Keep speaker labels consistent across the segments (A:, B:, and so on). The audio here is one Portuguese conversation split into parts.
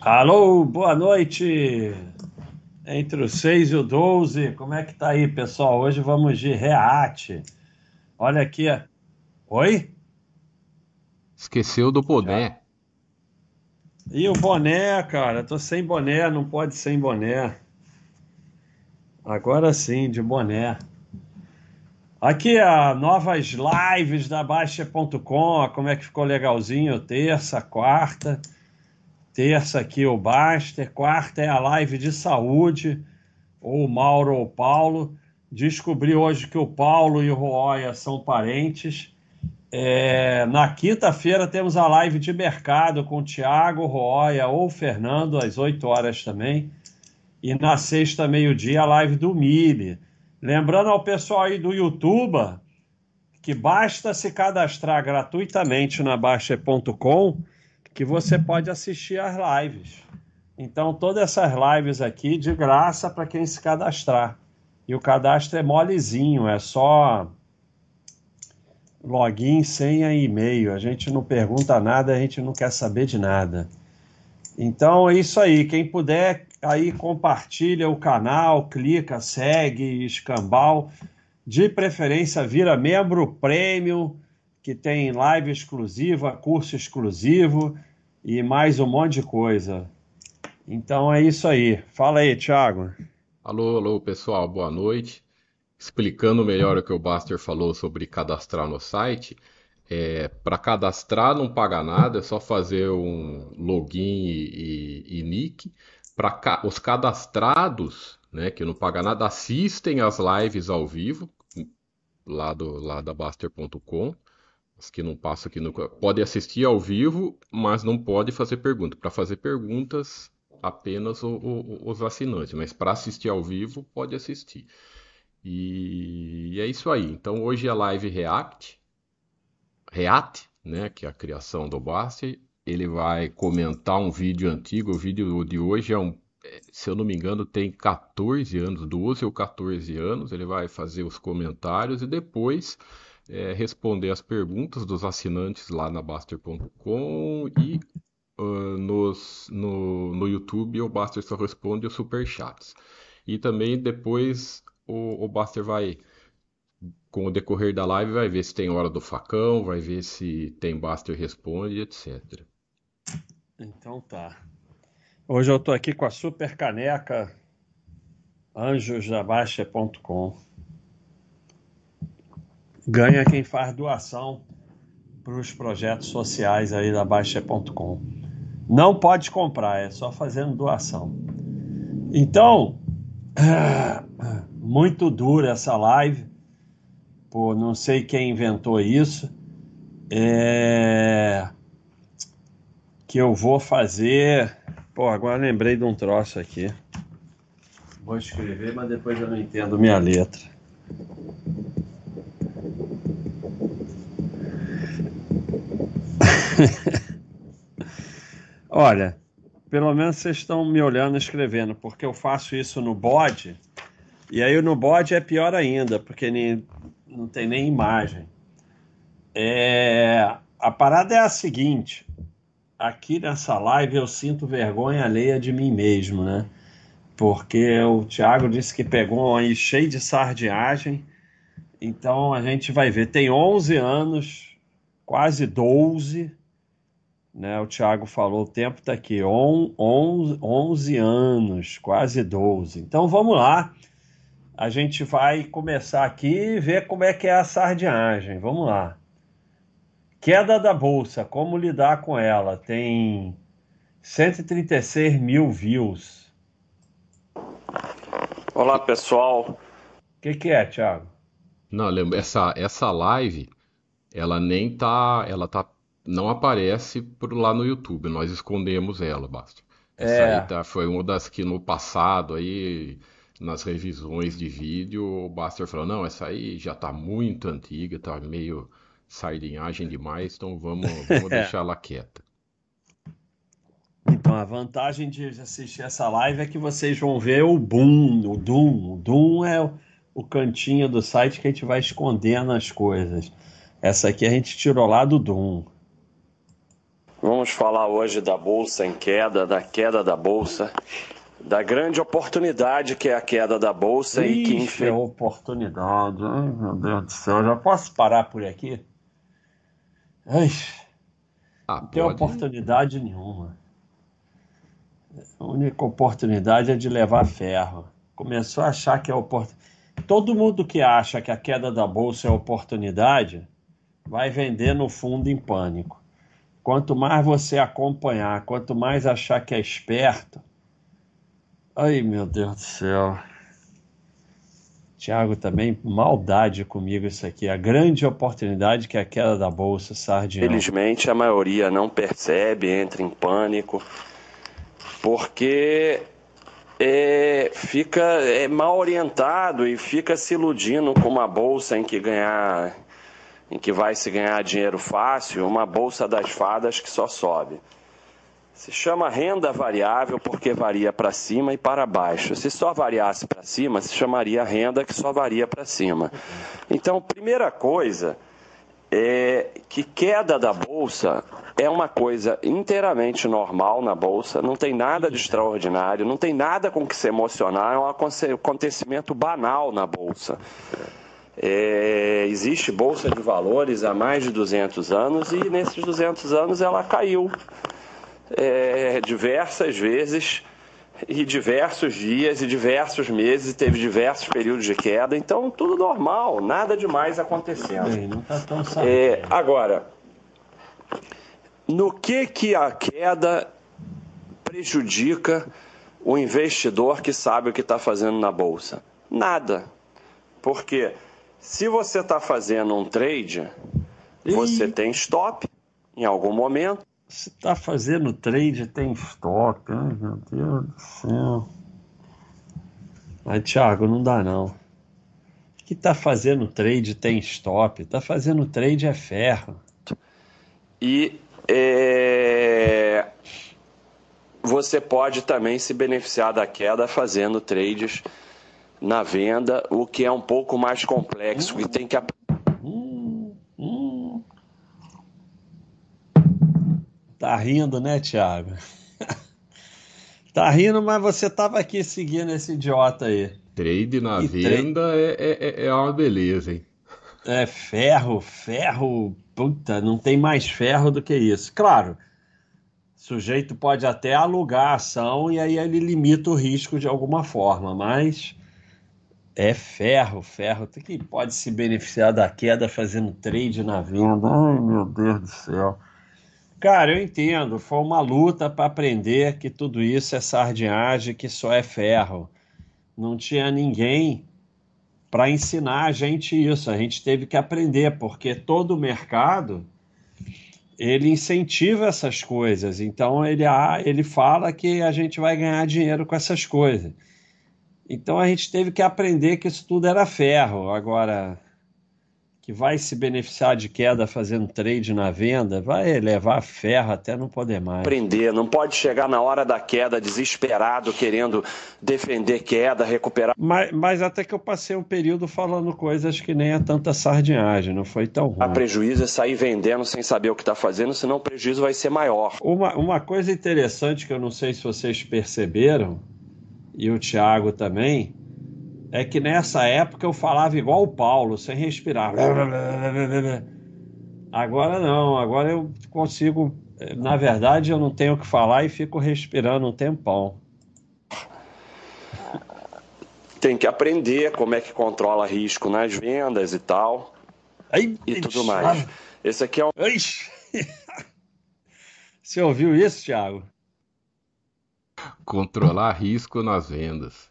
A: Alô, boa noite. Entre o 6 e o 12, como é que tá aí, pessoal? Hoje vamos de reate. Olha aqui. Oi?
B: Esqueceu do boné.
A: E o boné, cara? Tô sem boné, não pode sem boné. Agora sim, de boné. Aqui, a novas lives da Baixa.com, como é que ficou legalzinho, terça, quarta. Terça aqui o Baster, quarta é a live de saúde, ou Mauro ou Paulo. Descobri hoje que o Paulo e o Roya são parentes. É, na quinta-feira temos a live de mercado com o Thiago, Roya ou Fernando, às 8 horas também. E na sexta, meio-dia, a live do Mili. Lembrando ao pessoal aí do YouTube que basta se cadastrar gratuitamente na Baixa.com que você pode assistir às lives. Então, todas essas lives aqui de graça para quem se cadastrar. E o cadastro é molezinho, é só login, senha e e-mail. A gente não pergunta nada, a gente não quer saber de nada. Então é isso aí. Quem puder, aí compartilha o canal, clica, segue, escambau. De preferência, vira membro premium, que tem live exclusiva, curso exclusivo e mais um monte de coisa. Então é isso aí. Fala aí, Thiago.
B: Alô, alô, pessoal, boa noite. Explicando melhor o que o Baster falou sobre cadastrar no site. É, para cadastrar não paga nada, é só fazer um login e, e, e nick. Para ca os cadastrados, né, que não paga nada, assistem as lives ao vivo lá, do, lá da Baster.com. Os que não passam aqui no. Pode assistir ao vivo, mas não pode fazer pergunta. Para fazer perguntas, apenas o, o, os assinantes. Mas para assistir ao vivo, pode assistir. E, e é isso aí. Então hoje é live React. React, né? Que é a criação do Basti. Ele vai comentar um vídeo antigo. O vídeo de hoje é um. Se eu não me engano, tem 14 anos, 12 ou 14 anos. Ele vai fazer os comentários e depois é, responder as perguntas dos assinantes lá na Baster.com e uh, nos, no, no YouTube o Baster só responde os superchats. E também depois o, o Baster vai, com o decorrer da live, vai ver se tem hora do facão, vai ver se tem Baster responde, etc.
A: Então tá. Hoje eu tô aqui com a super caneca anjosdabaixa.com ganha quem faz doação para os projetos sociais aí da Baixa.com. Não pode comprar, é só fazendo doação. Então, muito dura essa live, por não sei quem inventou isso, é... que eu vou fazer. Pô, agora lembrei de um troço aqui. Vou escrever, mas depois eu não entendo minha letra. Olha, pelo menos vocês estão me olhando escrevendo, porque eu faço isso no bode, e aí no bode é pior ainda, porque nem, não tem nem imagem. É, a parada é a seguinte: aqui nessa live eu sinto vergonha alheia de mim mesmo, né? Porque o Thiago disse que pegou aí cheio de sardinhagem, então a gente vai ver. Tem 11 anos, quase 12 né? O Thiago falou, o tempo está aqui, 11, 11 anos, quase 12. Então vamos lá, a gente vai começar aqui e ver como é que é a sardinhagem. Vamos lá. Queda da bolsa, como lidar com ela? Tem 136 mil views.
C: Olá, pessoal.
A: O que, que é, Thiago?
B: Não, essa, essa live, ela nem tá, ela tá não aparece por lá no YouTube, nós escondemos ela, basta. Essa é. aí tá, foi uma das que no passado aí, nas revisões de vídeo, o Buster falou, não, essa aí já tá muito antiga, tá meio sardinhagem demais, então vamos, vamos deixar ela quieta.
A: Então, a vantagem de assistir essa live é que vocês vão ver o boom, o Doom. O Doom é o, o cantinho do site que a gente vai escondendo as coisas. Essa aqui a gente tirou lá do Doom.
C: Vamos falar hoje da bolsa em queda, da queda da bolsa, da grande oportunidade que é a queda da bolsa Ixi, e que
A: infel... é oportunidade, ai meu Deus do céu, já posso parar por aqui? Ai, ah, não tem oportunidade nenhuma. A única oportunidade é de levar ferro. Começou a achar que é oportunidade. Todo mundo que acha que a queda da bolsa é oportunidade vai vender no fundo em pânico. Quanto mais você acompanhar, quanto mais achar que é esperto. Ai, meu Deus do céu. Tiago também, maldade comigo isso aqui. A grande oportunidade que é a queda da bolsa, sardinha.
C: Felizmente a maioria não percebe, entra em pânico, porque é, fica é, mal orientado e fica se iludindo com uma bolsa em que ganhar em que vai se ganhar dinheiro fácil, uma bolsa das fadas que só sobe. Se chama renda variável porque varia para cima e para baixo. Se só variasse para cima, se chamaria renda que só varia para cima. Então, primeira coisa é que queda da bolsa é uma coisa inteiramente normal na bolsa, não tem nada de extraordinário, não tem nada com que se emocionar, é um acontecimento banal na bolsa. É, existe bolsa de valores há mais de 200 anos e nesses 200 anos ela caiu é, diversas vezes e diversos dias e diversos meses, teve diversos períodos de queda, então tudo normal, nada demais acontecendo. Bem, não tá tão é, agora, no que que a queda prejudica o investidor que sabe o que está fazendo na bolsa? Nada, porque se você está fazendo um trade, você tem stop em algum momento.
A: Se está fazendo trade, tem stop. Ai, meu Deus do céu. Mas, Thiago, não dá não. Que está fazendo trade tem stop. Está fazendo trade é ferro.
C: E é... você pode também se beneficiar da queda fazendo trades na venda, o que é um pouco mais complexo, que tem que
A: Tá rindo, né, Thiago? tá rindo, mas você estava aqui seguindo esse idiota aí.
B: Trade na e venda tra... é, é, é uma beleza, hein?
A: É ferro, ferro, puta, não tem mais ferro do que isso. Claro, o sujeito pode até alugar a ação e aí ele limita o risco de alguma forma, mas é ferro, ferro. Que pode se beneficiar da queda fazendo trade na venda. Ai, meu Deus do céu. Cara, eu entendo. Foi uma luta para aprender que tudo isso é sardinhagem, que só é ferro. Não tinha ninguém para ensinar a gente isso. A gente teve que aprender, porque todo o mercado ele incentiva essas coisas. Então ele, ele fala que a gente vai ganhar dinheiro com essas coisas. Então a gente teve que aprender que isso tudo era ferro. Agora, que vai se beneficiar de queda fazendo trade na venda, vai levar ferro até não poder mais.
C: Aprender, não pode chegar na hora da queda desesperado, querendo defender queda, recuperar.
A: Mas, mas até que eu passei um período falando coisas que nem é tanta sardinhagem, não foi tão ruim.
C: A prejuízo é sair vendendo sem saber o que está fazendo, senão o prejuízo vai ser maior.
A: Uma, uma coisa interessante que eu não sei se vocês perceberam e o Tiago também, é que nessa época eu falava igual o Paulo, sem respirar. Agora não, agora eu consigo. Na verdade, eu não tenho o que falar e fico respirando um tempão.
C: Tem que aprender como é que controla risco nas vendas e tal. Ai, e tudo mais. Esse aqui é um.
A: Você ouviu isso, Thiago?
B: Controlar risco nas vendas.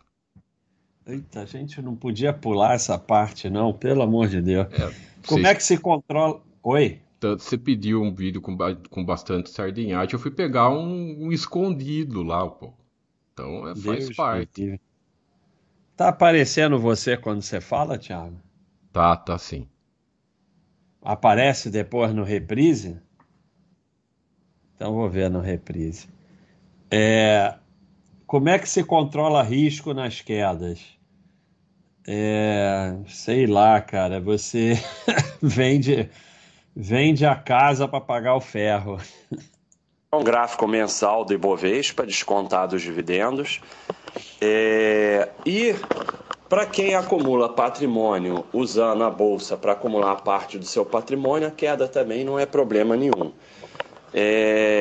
A: Eita, a gente não podia pular essa parte, não, pelo amor de Deus. É, Como é que se controla. Oi?
B: Tanto você pediu um vídeo com, com bastante sardinhagem, eu fui pegar um, um escondido lá, pô. Então é, faz Deus parte.
A: Tá aparecendo você quando você fala, Thiago?
B: Tá, tá sim.
A: Aparece depois no reprise? Então vou ver no reprise. É, como é que se controla risco nas quedas? É, sei lá, cara. Você vende, vende a casa para pagar o ferro.
C: um gráfico mensal do Ibovespa, descontado os dividendos. É, e para quem acumula patrimônio usando a bolsa para acumular parte do seu patrimônio, a queda também não é problema nenhum.
A: É...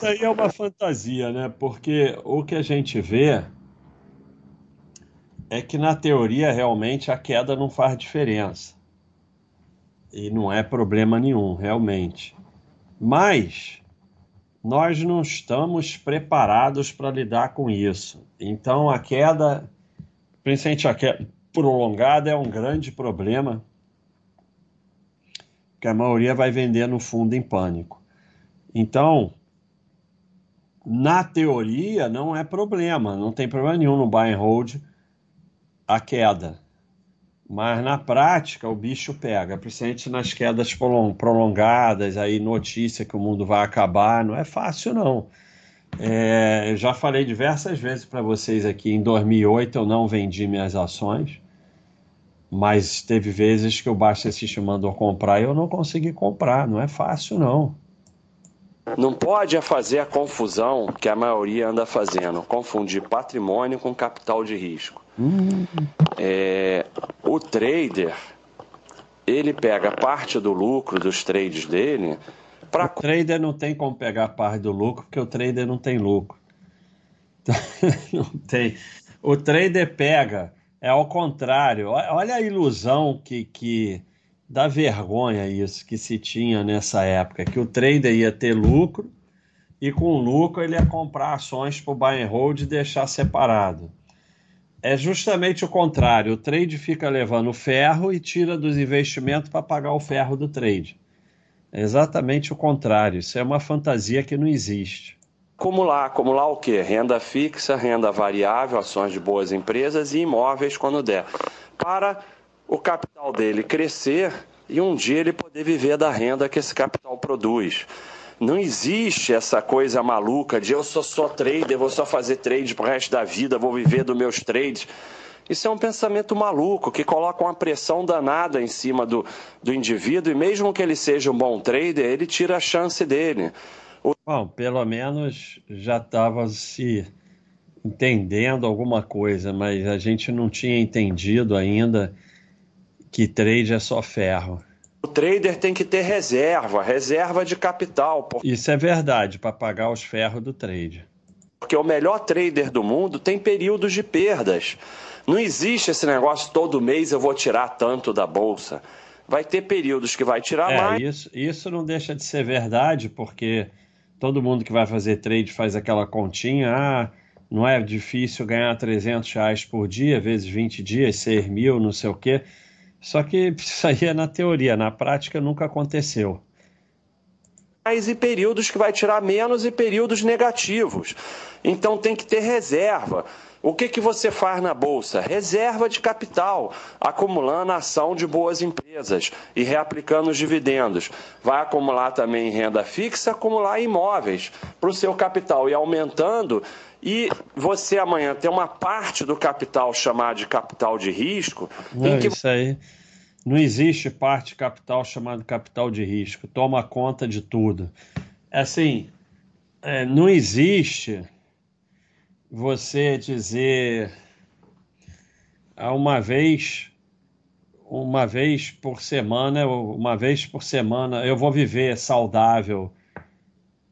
A: Isso aí é uma fantasia, né? Porque o que a gente vê é que na teoria realmente a queda não faz diferença. E não é problema nenhum, realmente. Mas nós não estamos preparados para lidar com isso. Então a queda, principalmente a queda prolongada, é um grande problema, que a maioria vai vender no fundo em pânico. Então, na teoria, não é problema, não tem problema nenhum no buy and hold a queda. Mas na prática o bicho pega, principalmente nas quedas prolongadas, aí notícia que o mundo vai acabar, não é fácil não. É, eu já falei diversas vezes para vocês aqui, em 2008 eu não vendi minhas ações, mas teve vezes que o Baixa System mandou comprar e eu não consegui comprar, não é fácil não.
C: Não pode fazer a confusão que a maioria anda fazendo, confundir patrimônio com capital de risco. Hum. É, o trader, ele pega parte do lucro dos trades dele para.
A: O trader não tem como pegar parte do lucro, porque o trader não tem lucro. não tem. O trader pega, é ao contrário. Olha a ilusão que, que dá vergonha isso que se tinha nessa época, que o trader ia ter lucro e com lucro ele ia comprar ações para o buy and hold e deixar separado. É justamente o contrário. O trade fica levando ferro e tira dos investimentos para pagar o ferro do trade. É exatamente o contrário. Isso é uma fantasia que não existe.
C: Acumular, acumular o quê? Renda fixa, renda variável, ações de boas empresas e imóveis quando der. Para o capital dele crescer e um dia ele poder viver da renda que esse capital produz. Não existe essa coisa maluca de eu sou só trader, vou só fazer trade pro resto da vida, vou viver dos meus trades. Isso é um pensamento maluco que coloca uma pressão danada em cima do, do indivíduo e mesmo que ele seja um bom trader, ele tira a chance dele.
A: O... Bom, pelo menos já estava se entendendo alguma coisa, mas a gente não tinha entendido ainda que trade é só ferro.
C: O trader tem que ter reserva, reserva de capital.
A: Isso é verdade, para pagar os ferros do trade.
C: Porque o melhor trader do mundo tem períodos de perdas. Não existe esse negócio todo mês eu vou tirar tanto da bolsa. Vai ter períodos que vai tirar
A: é,
C: mais.
A: Isso, isso não deixa de ser verdade, porque todo mundo que vai fazer trade faz aquela continha. Ah, não é difícil ganhar 300 reais por dia, vezes 20 dias, 6 mil, não sei o quê. Só que isso aí é na teoria, na prática nunca aconteceu.
C: Mais e períodos que vai tirar menos e períodos negativos. Então tem que ter reserva. O que, que você faz na bolsa? Reserva de capital, acumulando ação de boas empresas e reaplicando os dividendos. Vai acumular também renda fixa, acumular imóveis para o seu capital e aumentando e você amanhã tem uma parte do capital chamada de capital de risco.
A: Não, que... Isso aí. Não existe parte capital chamada capital de risco. Toma conta de tudo. Assim, é, não existe você dizer uma vez uma vez por semana, uma vez por semana, eu vou viver saudável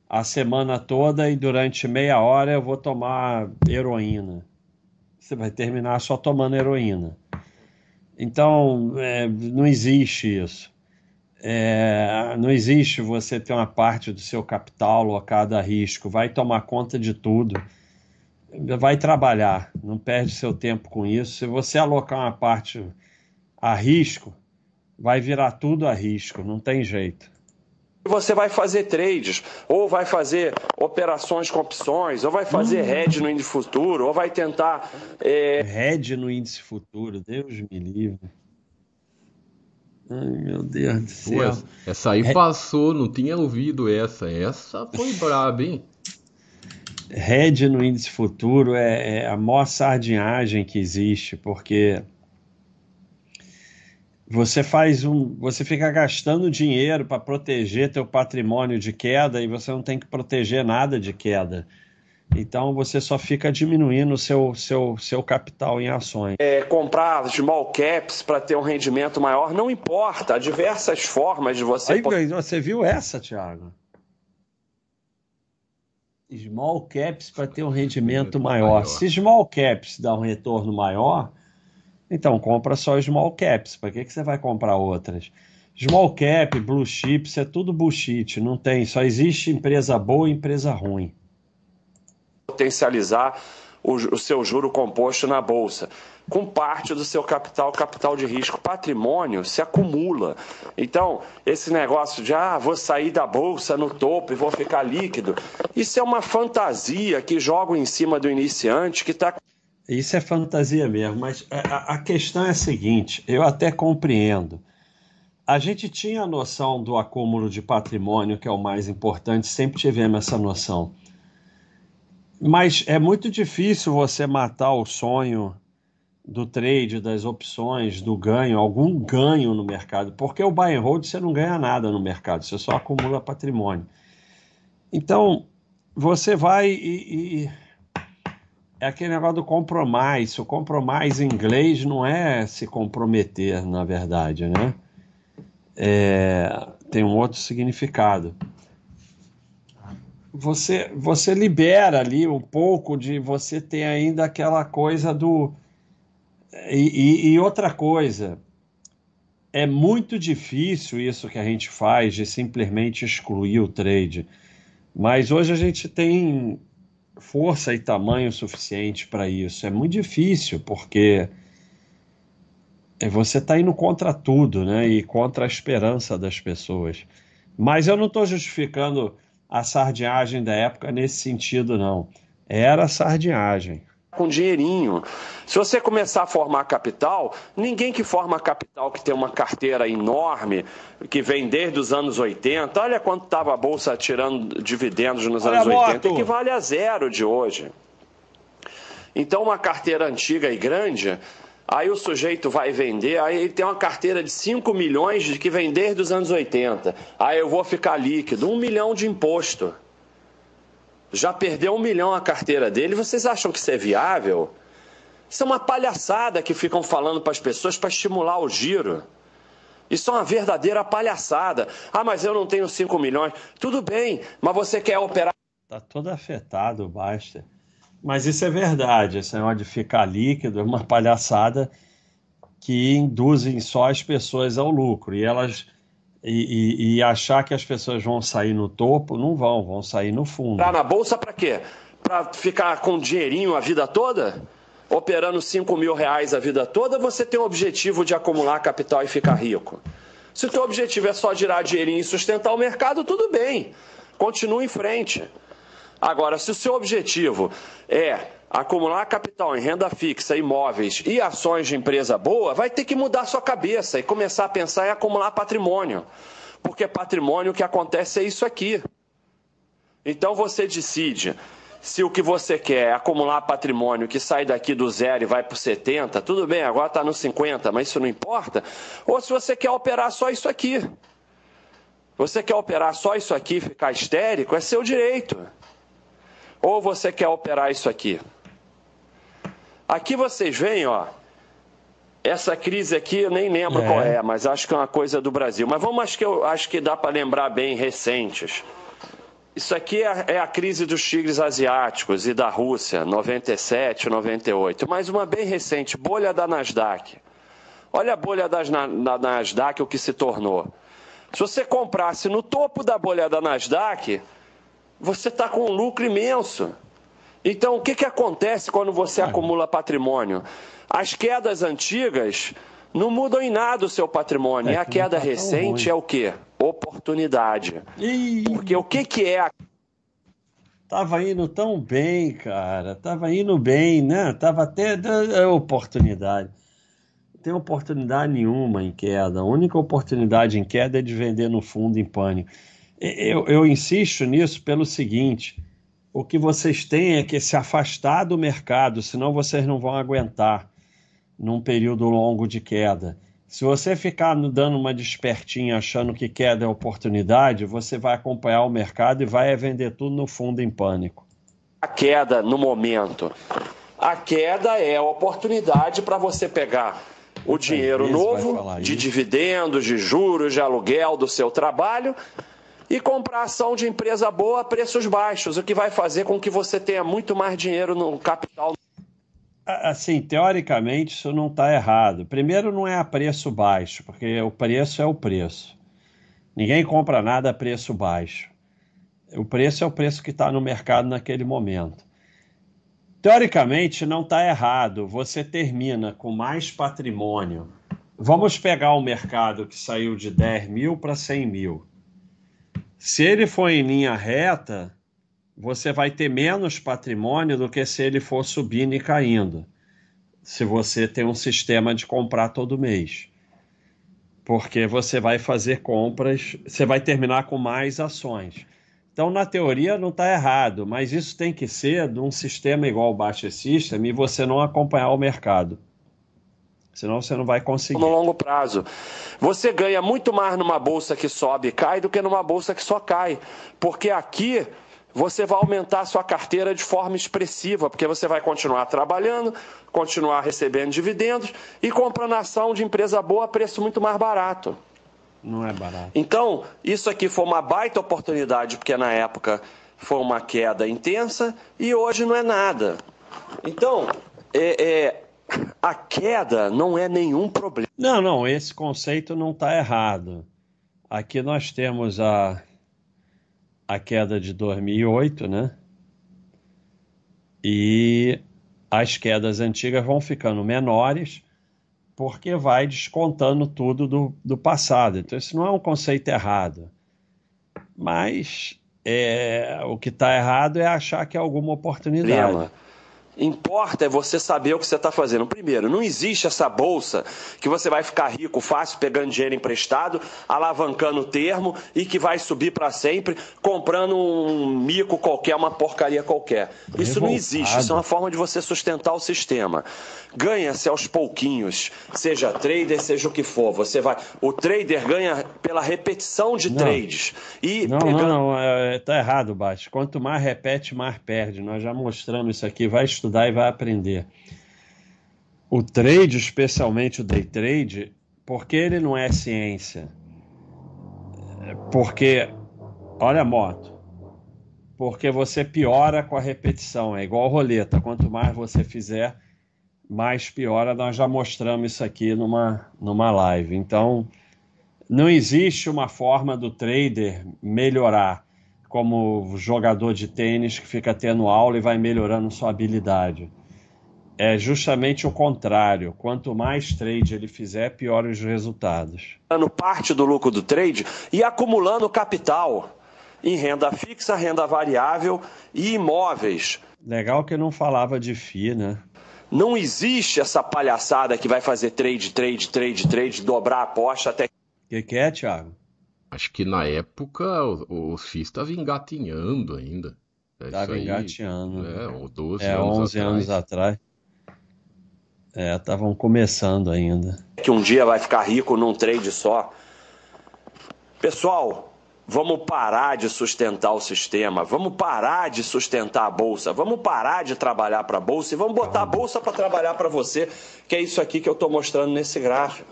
A: a semana toda e durante meia hora eu vou tomar heroína. Você vai terminar só tomando heroína. Então, é, não existe isso. É, não existe você ter uma parte do seu capital alocada a risco. Vai tomar conta de tudo. Vai trabalhar. Não perde seu tempo com isso. Se você alocar uma parte a risco, vai virar tudo a risco. Não tem jeito
C: você vai fazer trades, ou vai fazer operações com opções, ou vai fazer hum. hedge no índice futuro, ou vai tentar.
A: É... Hedge no índice futuro, Deus me livre. Ai, meu Deus do céu. Pô,
B: essa aí passou, não tinha ouvido essa. Essa foi braba, hein?
A: Hedge no índice futuro é, é a maior sardinhagem que existe, porque você faz um, você fica gastando dinheiro para proteger teu patrimônio de queda e você não tem que proteger nada de queda. Então você só fica diminuindo o seu, seu, seu capital em ações.
C: É, comprar small caps para ter um rendimento maior, não importa. Há diversas formas de você.
A: Aí, você viu essa, Thiago? Small caps para ter um rendimento maior. maior. Se small caps dá um retorno maior, então compra só small caps. Para que, que você vai comprar outras? Small cap, blue chips, é tudo bullshit. Não tem. Só existe empresa boa e empresa ruim
C: potencializar o, o seu juro composto na bolsa com parte do seu capital, capital de risco, patrimônio se acumula. Então, esse negócio de ah, vou sair da bolsa no topo e vou ficar líquido, isso é uma fantasia que jogam em cima do iniciante que está.
A: Isso é fantasia mesmo, mas a, a questão é a seguinte: eu até compreendo. A gente tinha a noção do acúmulo de patrimônio, que é o mais importante, sempre tivemos essa noção. Mas é muito difícil você matar o sonho do trade, das opções, do ganho, algum ganho no mercado, porque o buy and hold você não ganha nada no mercado, você só acumula patrimônio. Então, você vai e, e é aquele negócio do compromise. O compromise em inglês não é se comprometer, na verdade, né? É, tem um outro significado você, você libera ali um pouco de você ter ainda aquela coisa do. E, e, e, outra coisa, é muito difícil isso que a gente faz de simplesmente excluir o trade. Mas hoje a gente tem força e tamanho suficiente para isso. É muito difícil, porque você está indo contra tudo, né? E contra a esperança das pessoas. Mas eu não estou justificando a sardinhagem da época nesse sentido, não. Era sardinhagem.
C: Com dinheirinho. Se você começar a formar capital, ninguém que forma capital que tem uma carteira enorme, que vem desde os anos 80, olha quanto estava a Bolsa tirando dividendos nos olha anos 80, equivale a zero de hoje. Então, uma carteira antiga e grande Aí o sujeito vai vender, aí ele tem uma carteira de 5 milhões de que vem desde os anos 80. Aí eu vou ficar líquido, um milhão de imposto. Já perdeu um milhão a carteira dele, vocês acham que isso é viável? Isso é uma palhaçada que ficam falando para as pessoas para estimular o giro. Isso é uma verdadeira palhaçada. Ah, mas eu não tenho 5 milhões. Tudo bem, mas você quer operar.
A: Está todo afetado o Baster. Mas isso é verdade, esse negócio de ficar líquido é uma palhaçada que induzem só as pessoas ao lucro. E elas e, e, e, achar que as pessoas vão sair no topo, não vão, vão sair no fundo.
C: Tá na bolsa para quê? Para ficar com dinheirinho a vida toda? Operando 5 mil reais a vida toda, você tem o objetivo de acumular capital e ficar rico. Se o teu objetivo é só girar dinheirinho e sustentar o mercado, tudo bem. Continua em frente. Agora, se o seu objetivo é acumular capital em renda fixa, imóveis e ações de empresa boa, vai ter que mudar sua cabeça e começar a pensar em acumular patrimônio. Porque patrimônio o que acontece é isso aqui. Então você decide se o que você quer é acumular patrimônio que sai daqui do zero e vai para o 70, tudo bem, agora está no 50, mas isso não importa. Ou se você quer operar só isso aqui. Você quer operar só isso aqui e ficar histérico, é seu direito. Ou você quer operar isso aqui? Aqui vocês veem, ó. Essa crise aqui eu nem lembro é. qual é, mas acho que é uma coisa do Brasil. Mas vamos, acho que, eu, acho que dá para lembrar bem recentes. Isso aqui é, é, a crise dos tigres asiáticos e da Rússia, 97, 98. Mas uma bem recente, bolha da Nasdaq. Olha a bolha da, da Nasdaq, o que se tornou. Se você comprasse no topo da bolha da Nasdaq, você está com um lucro imenso. Então, o que, que acontece quando você acumula patrimônio? As quedas antigas não mudam em nada o seu patrimônio. É, e a queda tá recente é o quê? Oportunidade. Ih. Porque o que, que é a.
A: Tava indo tão bem, cara. Tava indo bem, né? Tava até é oportunidade. Não tem oportunidade nenhuma em queda. A única oportunidade em queda é de vender no fundo em pânico. Eu, eu insisto nisso pelo seguinte: o que vocês têm é que se afastar do mercado, senão vocês não vão aguentar num período longo de queda. Se você ficar dando uma despertinha achando que queda é oportunidade, você vai acompanhar o mercado e vai vender tudo no fundo em pânico.
C: A queda no momento. A queda é a oportunidade para você pegar o dinheiro novo de dividendos, de juros, de aluguel do seu trabalho e comprar ação de empresa boa a preços baixos, o que vai fazer com que você tenha muito mais dinheiro no capital
A: Assim, teoricamente, isso não está errado. Primeiro, não é a preço baixo, porque o preço é o preço. Ninguém compra nada a preço baixo. O preço é o preço que está no mercado naquele momento. Teoricamente, não está errado. Você termina com mais patrimônio. Vamos pegar o mercado que saiu de 10 mil para 100 mil. Se ele for em linha reta, você vai ter menos patrimônio do que se ele for subindo e caindo. Se você tem um sistema de comprar todo mês. Porque você vai fazer compras, você vai terminar com mais ações. Então, na teoria, não está errado, mas isso tem que ser de um sistema igual o Baixa System e você não acompanhar o mercado. Senão você não vai conseguir.
C: No longo prazo. Você ganha muito mais numa bolsa que sobe e cai do que numa bolsa que só cai. Porque aqui você vai aumentar a sua carteira de forma expressiva, porque você vai continuar trabalhando, continuar recebendo dividendos e comprando ação de empresa boa a preço muito mais barato.
A: Não é barato.
C: Então, isso aqui foi uma baita oportunidade, porque na época foi uma queda intensa e hoje não é nada. Então, é, é, a queda não é nenhum problema.
A: Não, não, esse conceito não está errado. Aqui nós temos a a queda de 2008, né? E as quedas antigas vão ficando menores porque vai descontando tudo do, do passado. Então, isso não é um conceito errado. Mas é, o que está errado é achar que é alguma oportunidade. Lema
C: Importa é você saber o que você está fazendo. Primeiro, não existe essa bolsa que você vai ficar rico fácil pegando dinheiro emprestado, alavancando o termo e que vai subir para sempre comprando um mico qualquer, uma porcaria qualquer. Isso não existe. Isso é uma forma de você sustentar o sistema. Ganha-se aos pouquinhos, seja trader, seja o que for. Você vai. O trader ganha pela repetição de não. trades. E
A: não, pegando... não, não, é, tá errado, Bate. Quanto mais repete, mais perde. Nós já mostramos isso aqui. Vai estudar estudar e vai aprender. O trade, especialmente o day trade, porque ele não é ciência? Porque, olha a moto, porque você piora com a repetição, é igual roleta, quanto mais você fizer, mais piora. Nós já mostramos isso aqui numa, numa live. Então, não existe uma forma do trader melhorar como jogador de tênis que fica tendo aula e vai melhorando sua habilidade. É justamente o contrário. Quanto mais trade ele fizer, pior os resultados.
C: Parte do lucro do trade e acumulando capital em renda fixa, renda variável e imóveis.
A: Legal que não falava de FI, né?
C: Não existe essa palhaçada que vai fazer trade, trade, trade, trade, dobrar a aposta até. O
A: que, que é, Thiago?
B: Acho que na época o, o FIS estava engatinhando ainda.
A: Estava é engatinhando.
B: É, 12
A: é,
B: anos
A: 11
B: atrás.
A: anos atrás. É, estavam começando ainda.
C: Que um dia vai ficar rico num trade só. Pessoal, vamos parar de sustentar o sistema, vamos parar de sustentar a bolsa, vamos parar de trabalhar para a bolsa e vamos botar a bolsa para trabalhar para você, que é isso aqui que eu estou mostrando nesse gráfico.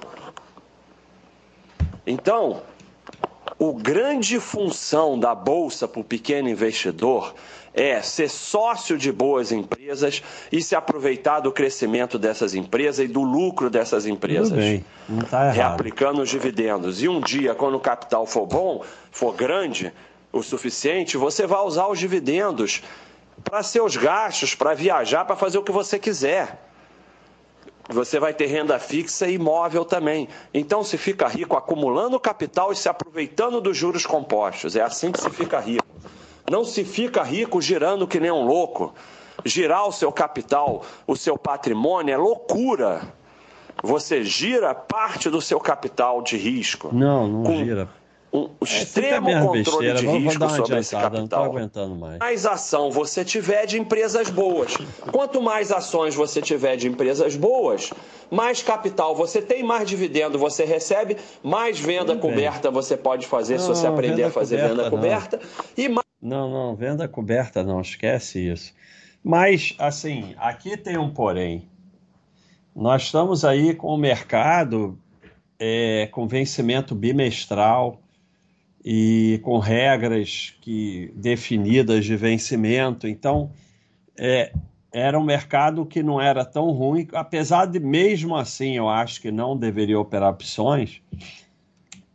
C: Então, o grande função da bolsa para o pequeno investidor é ser sócio de boas empresas e se aproveitar do crescimento dessas empresas e do lucro dessas empresas. Tudo
A: bem, não tá errado.
C: Reaplicando os dividendos. E um dia, quando o capital for bom, for grande o suficiente, você vai usar os dividendos para seus gastos, para viajar, para fazer o que você quiser você vai ter renda fixa e imóvel também. Então se fica rico acumulando capital e se aproveitando dos juros compostos. É assim que se fica rico. Não se fica rico girando que nem um louco. Girar o seu capital, o seu patrimônio é loucura. Você gira parte do seu capital de risco.
A: Não, não gira.
C: Um é, extremo é controle besteira. de risco sobre esse capital.
A: Mais.
C: ação você tiver de empresas boas. Quanto mais ações você tiver de empresas boas, mais capital você tem, mais dividendo você recebe, mais venda Tudo coberta bem. você pode fazer não, se você aprender a fazer coberta, venda coberta. Não. E mais...
A: não, não, venda coberta não, esquece isso. Mas, assim, aqui tem um porém. Nós estamos aí com o mercado é, com vencimento bimestral e com regras que definidas de vencimento. Então, é, era um mercado que não era tão ruim, apesar de mesmo assim eu acho que não deveria operar opções.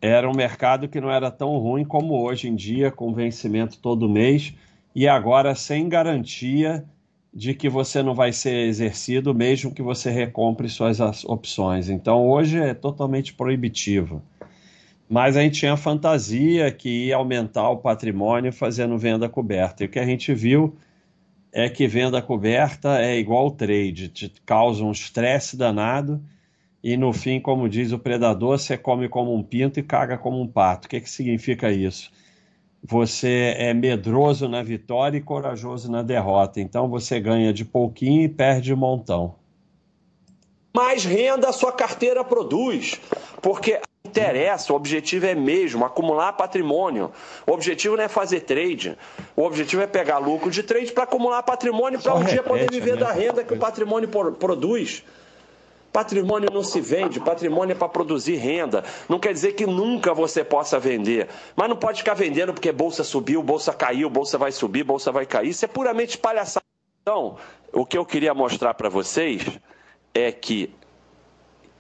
A: Era um mercado que não era tão ruim como hoje em dia, com vencimento todo mês e agora sem garantia de que você não vai ser exercido mesmo que você recompre suas opções. Então hoje é totalmente proibitivo mas a gente tinha fantasia que ia aumentar o patrimônio fazendo venda coberta. E o que a gente viu é que venda coberta é igual trade, te causa um estresse danado e no fim, como diz o predador, você come como um pinto e caga como um pato. O que, que significa isso? Você é medroso na vitória e corajoso na derrota. Então você ganha de pouquinho e perde um montão.
C: Mais renda a sua carteira produz, porque interessa, o objetivo é mesmo acumular patrimônio. O objetivo não é fazer trade. O objetivo é pegar lucro de trade para acumular patrimônio para um dia poder viver da renda que o patrimônio produz. Patrimônio não se vende, patrimônio é para produzir renda. Não quer dizer que nunca você possa vender. Mas não pode ficar vendendo porque bolsa subiu, bolsa caiu, bolsa vai subir, bolsa vai cair. Isso é puramente palhaçada. Então, o que eu queria mostrar para vocês é que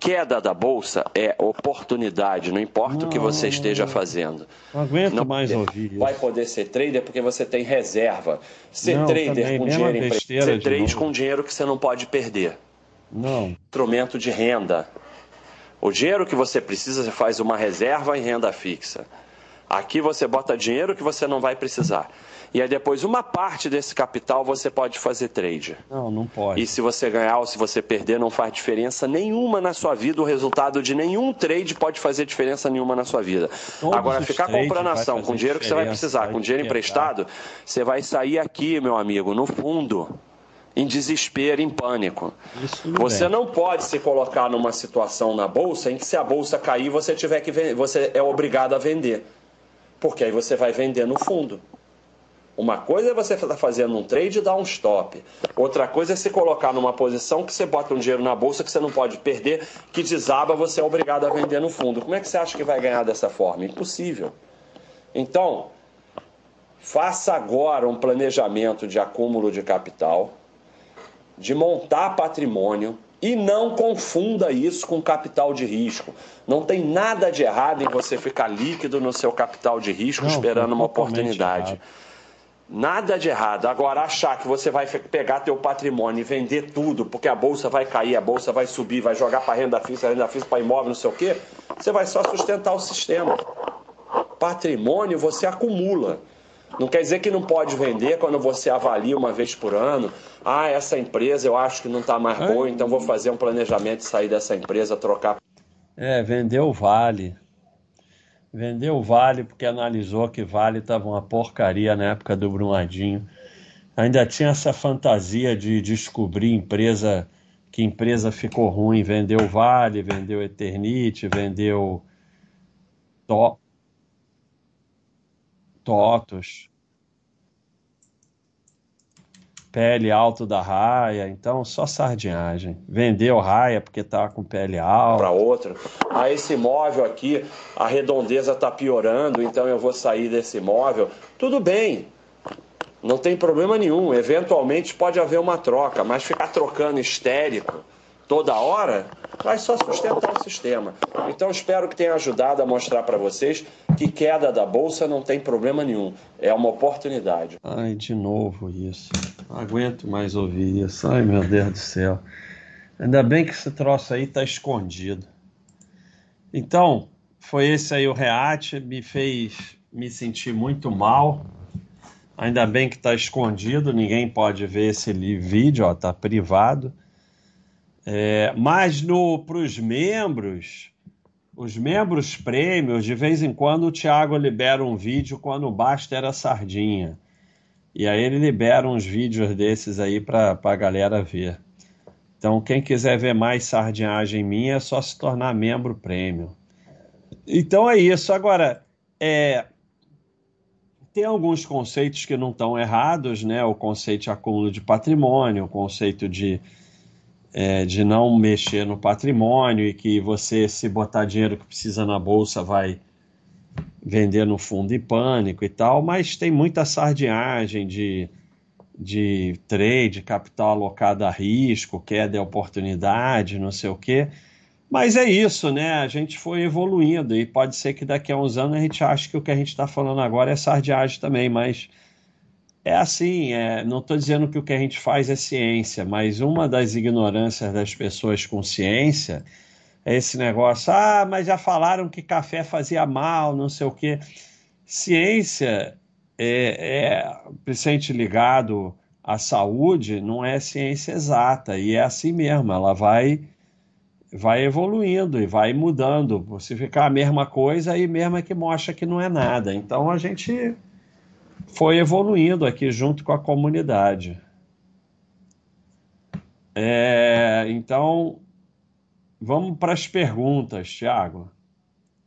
C: queda da bolsa é oportunidade, não importa não, o que você esteja fazendo.
A: Não aguento não mais ouvir isso.
C: Vai poder ser trader porque você tem reserva. Ser não, trader também, com dinheiro emprestado. Ser trader com dinheiro que você não pode perder.
A: Não.
C: Instrumento de renda. O dinheiro que você precisa, você faz uma reserva em renda fixa. Aqui você bota dinheiro que você não vai precisar. E aí depois uma parte desse capital você pode fazer trade.
A: Não, não pode.
C: E se você ganhar ou se você perder, não faz diferença nenhuma na sua vida. O resultado de nenhum trade pode fazer diferença nenhuma na sua vida. Todos Agora, ficar comprando ação com dinheiro que você vai precisar, com dinheiro emprestado, você vai sair aqui, meu amigo, no fundo em desespero, em pânico. Você bem. não pode se colocar numa situação na bolsa em que se a bolsa cair, você tiver que vender, você é obrigado a vender. Porque aí você vai vender no fundo. Uma coisa é você estar tá fazendo um trade e dar um stop. Outra coisa é se colocar numa posição que você bota um dinheiro na bolsa que você não pode perder, que desaba, você é obrigado a vender no fundo. Como é que você acha que vai ganhar dessa forma? Impossível. Então, faça agora um planejamento de acúmulo de capital, de montar patrimônio e não confunda isso com capital de risco. Não tem nada de errado em você ficar líquido no seu capital de risco não, esperando uma oportunidade. Errado. Nada de errado. Agora, achar que você vai pegar teu patrimônio e vender tudo, porque a bolsa vai cair, a bolsa vai subir, vai jogar para renda fixa, renda fixa para imóvel, não sei o quê, você vai só sustentar o sistema. Patrimônio você acumula. Não quer dizer que não pode vender quando você avalia uma vez por ano. Ah, essa empresa eu acho que não está mais boa, então vou fazer um planejamento de sair dessa empresa, trocar.
A: É, vendeu vale. Vendeu o Vale porque analisou que Vale estava uma porcaria na época do Brumadinho. Ainda tinha essa fantasia de descobrir empresa que empresa ficou ruim. Vendeu Vale, vendeu Eternite, vendeu to... Totos pele alto da raia, então só sardinhagem. Vendeu raia porque tá com pele alta.
C: Para outra. Ah, esse imóvel aqui, a redondeza tá piorando, então eu vou sair desse imóvel. Tudo bem. Não tem problema nenhum. Eventualmente pode haver uma troca, mas ficar trocando histérico toda hora, vai só sustentar o sistema. Então espero que tenha ajudado a mostrar para vocês que queda da bolsa não tem problema nenhum, é uma oportunidade.
A: Ai, de novo isso. Não aguento mais ouvir isso. Ai, meu Deus do céu. Ainda bem que esse troço aí está escondido. Então, foi esse aí o reate, me fez me sentir muito mal. Ainda bem que está escondido, ninguém pode ver esse vídeo, ó, tá privado. É, mas para os membros, Os membros prêmios, de vez em quando o Thiago libera um vídeo quando basta era sardinha. E aí ele libera uns vídeos desses aí para a galera ver. Então, quem quiser ver mais sardinhagem minha é só se tornar membro prêmio. Então é isso. Agora, é, tem alguns conceitos que não estão errados, né? O conceito de acúmulo de patrimônio, o conceito de, é, de não mexer no patrimônio e que você, se botar dinheiro que precisa na bolsa, vai vender no fundo em pânico e tal, mas tem muita sardinhagem de, de trade, capital alocado a risco, queda de oportunidade, não sei o quê. Mas é isso, né? A gente foi evoluindo e pode ser que daqui a uns anos a gente ache que o que a gente está falando agora é sardiagem também, mas é assim, é, não estou dizendo que o que a gente faz é ciência, mas uma das ignorâncias das pessoas com ciência é esse negócio, ah, mas já falaram que café fazia mal, não sei o quê. Ciência é, é principalmente ligado à saúde, não é ciência exata, e é assim mesmo, ela vai vai evoluindo e vai mudando. Você ficar a mesma coisa e mesmo é que mostra que não é nada. Então a gente foi evoluindo aqui junto com a comunidade. É, então vamos para as perguntas, Thiago.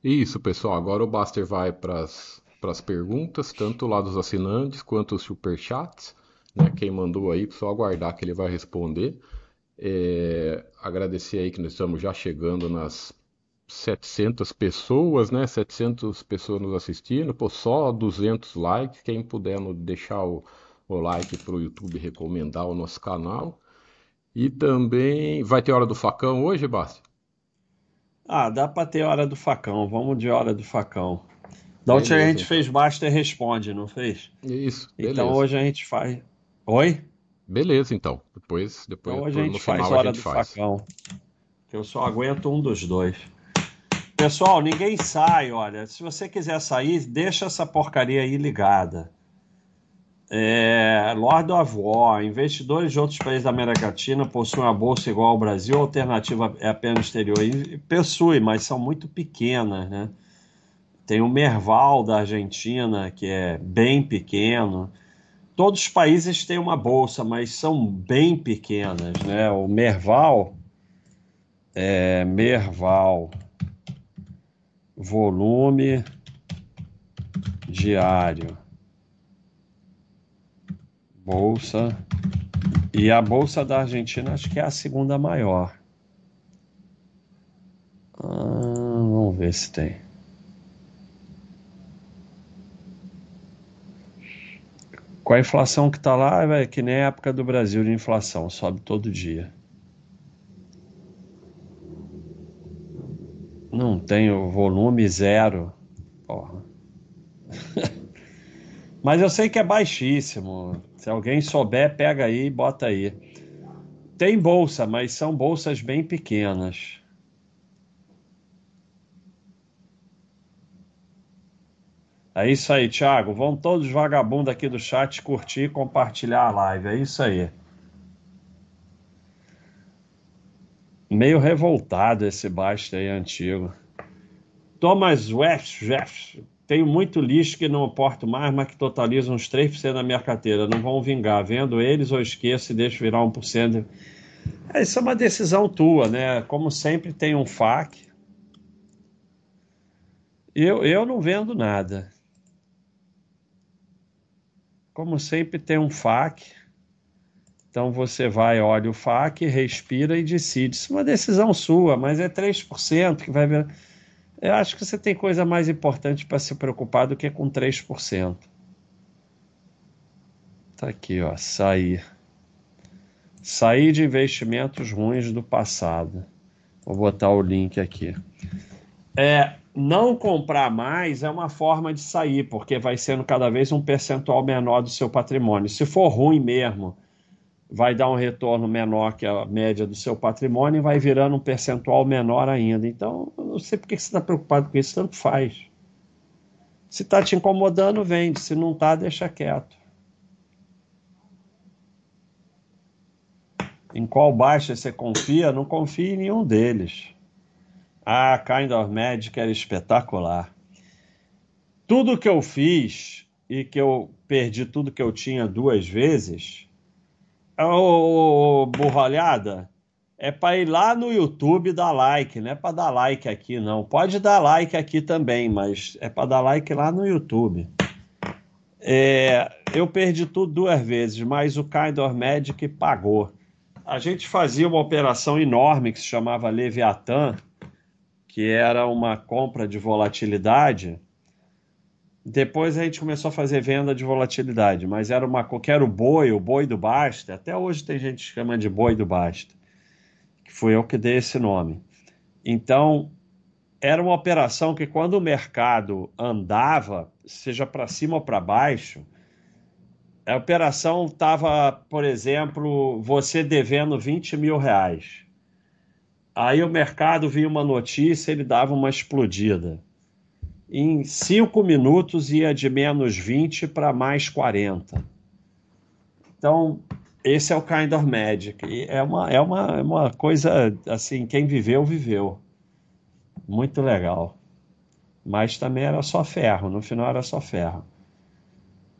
B: Isso, pessoal. Agora o Baster vai para as perguntas, tanto lá dos assinantes quanto os superchats. Né? Quem mandou aí, só aguardar que ele vai responder. É, agradecer aí que nós estamos já chegando nas 700 pessoas, né? 700 pessoas nos assistindo, pô, só 200 likes. Quem puder deixar o, o like para o YouTube recomendar o nosso canal. E também vai ter hora do facão hoje, Basti?
A: Ah, dá para ter hora do facão. Vamos de hora do facão. Da última a gente fez basta e responde, não fez?
B: Isso.
A: Então beleza. Então hoje a gente faz. Oi?
B: Beleza, então. Depois, depois
A: então, a gente no faz final hora a gente do faz. facão. Eu só aguento um dos dois. Pessoal, ninguém sai, olha. Se você quiser sair, deixa essa porcaria aí ligada. É, Lord of War, investidores de outros países da América Latina possuem uma bolsa igual ao Brasil, a alternativa é apenas exterior. Possui, mas são muito pequenas, né? Tem o Merval da Argentina, que é bem pequeno. Todos os países têm uma bolsa, mas são bem pequenas, né? O Merval é Merval volume diário bolsa e a bolsa da Argentina acho que é a segunda maior. Ah, vamos ver se tem. Com a inflação que está lá, é que nem a época do Brasil de inflação, sobe todo dia. Não tenho volume zero. Porra. Mas eu sei que é baixíssimo. Se alguém souber, pega aí e bota aí. Tem bolsa, mas são bolsas bem pequenas. É isso aí, Thiago. Vão todos vagabundos aqui do chat curtir e compartilhar a live. É isso aí. Meio revoltado esse basta aí antigo. Thomas West, Jeff. Tenho muito lixo que não porto mais, mas que totaliza uns 3% da minha carteira. Não vão vingar. Vendo eles ou esqueço e deixo virar 1%. É, isso é uma decisão tua, né? Como sempre, tem um FAQ. Eu, eu não vendo nada. Como sempre, tem um FAQ. Então você vai, olha o FAQ, respira e decide. Isso é uma decisão sua, mas é 3% que vai ver. Eu acho que você tem coisa mais importante para se preocupar do que com 3%. Tá aqui, ó, sair. Sair de investimentos ruins do passado. Vou botar o link aqui. É, não comprar mais é uma forma de sair, porque vai sendo cada vez um percentual menor do seu patrimônio. Se for ruim mesmo, vai dar um retorno menor que a média do seu patrimônio e vai virando um percentual menor ainda. Então, eu não sei por que você está preocupado com isso, tanto faz. Se está te incomodando, vende. Se não está, deixa quieto. Em qual baixa você confia? Não confie em nenhum deles. Ah, Kind of Magic era espetacular. Tudo que eu fiz e que eu perdi tudo que eu tinha duas vezes, ô, burralhada, é para ir lá no YouTube dar like, não é para dar like aqui não. Pode dar like aqui também, mas é para dar like lá no YouTube. É, eu perdi tudo duas vezes, mas o Kind of Magic pagou. A gente fazia uma operação enorme que se chamava Leviathan, que era uma compra de volatilidade. Depois a gente começou a fazer venda de volatilidade, mas era uma que era o boi, o boi do Basta. Até hoje tem gente que chama de boi do Basta, que foi eu que dei esse nome. Então, era uma operação que quando o mercado andava, seja para cima ou para baixo, a operação estava, por exemplo, você devendo 20 mil reais. Aí o mercado via uma notícia, ele dava uma explodida. Em cinco minutos ia de menos 20 para mais 40. Então, esse é o kind of magic. E é uma, é uma, é uma coisa assim, quem viveu, viveu. Muito legal. Mas também era só ferro, no final era só ferro.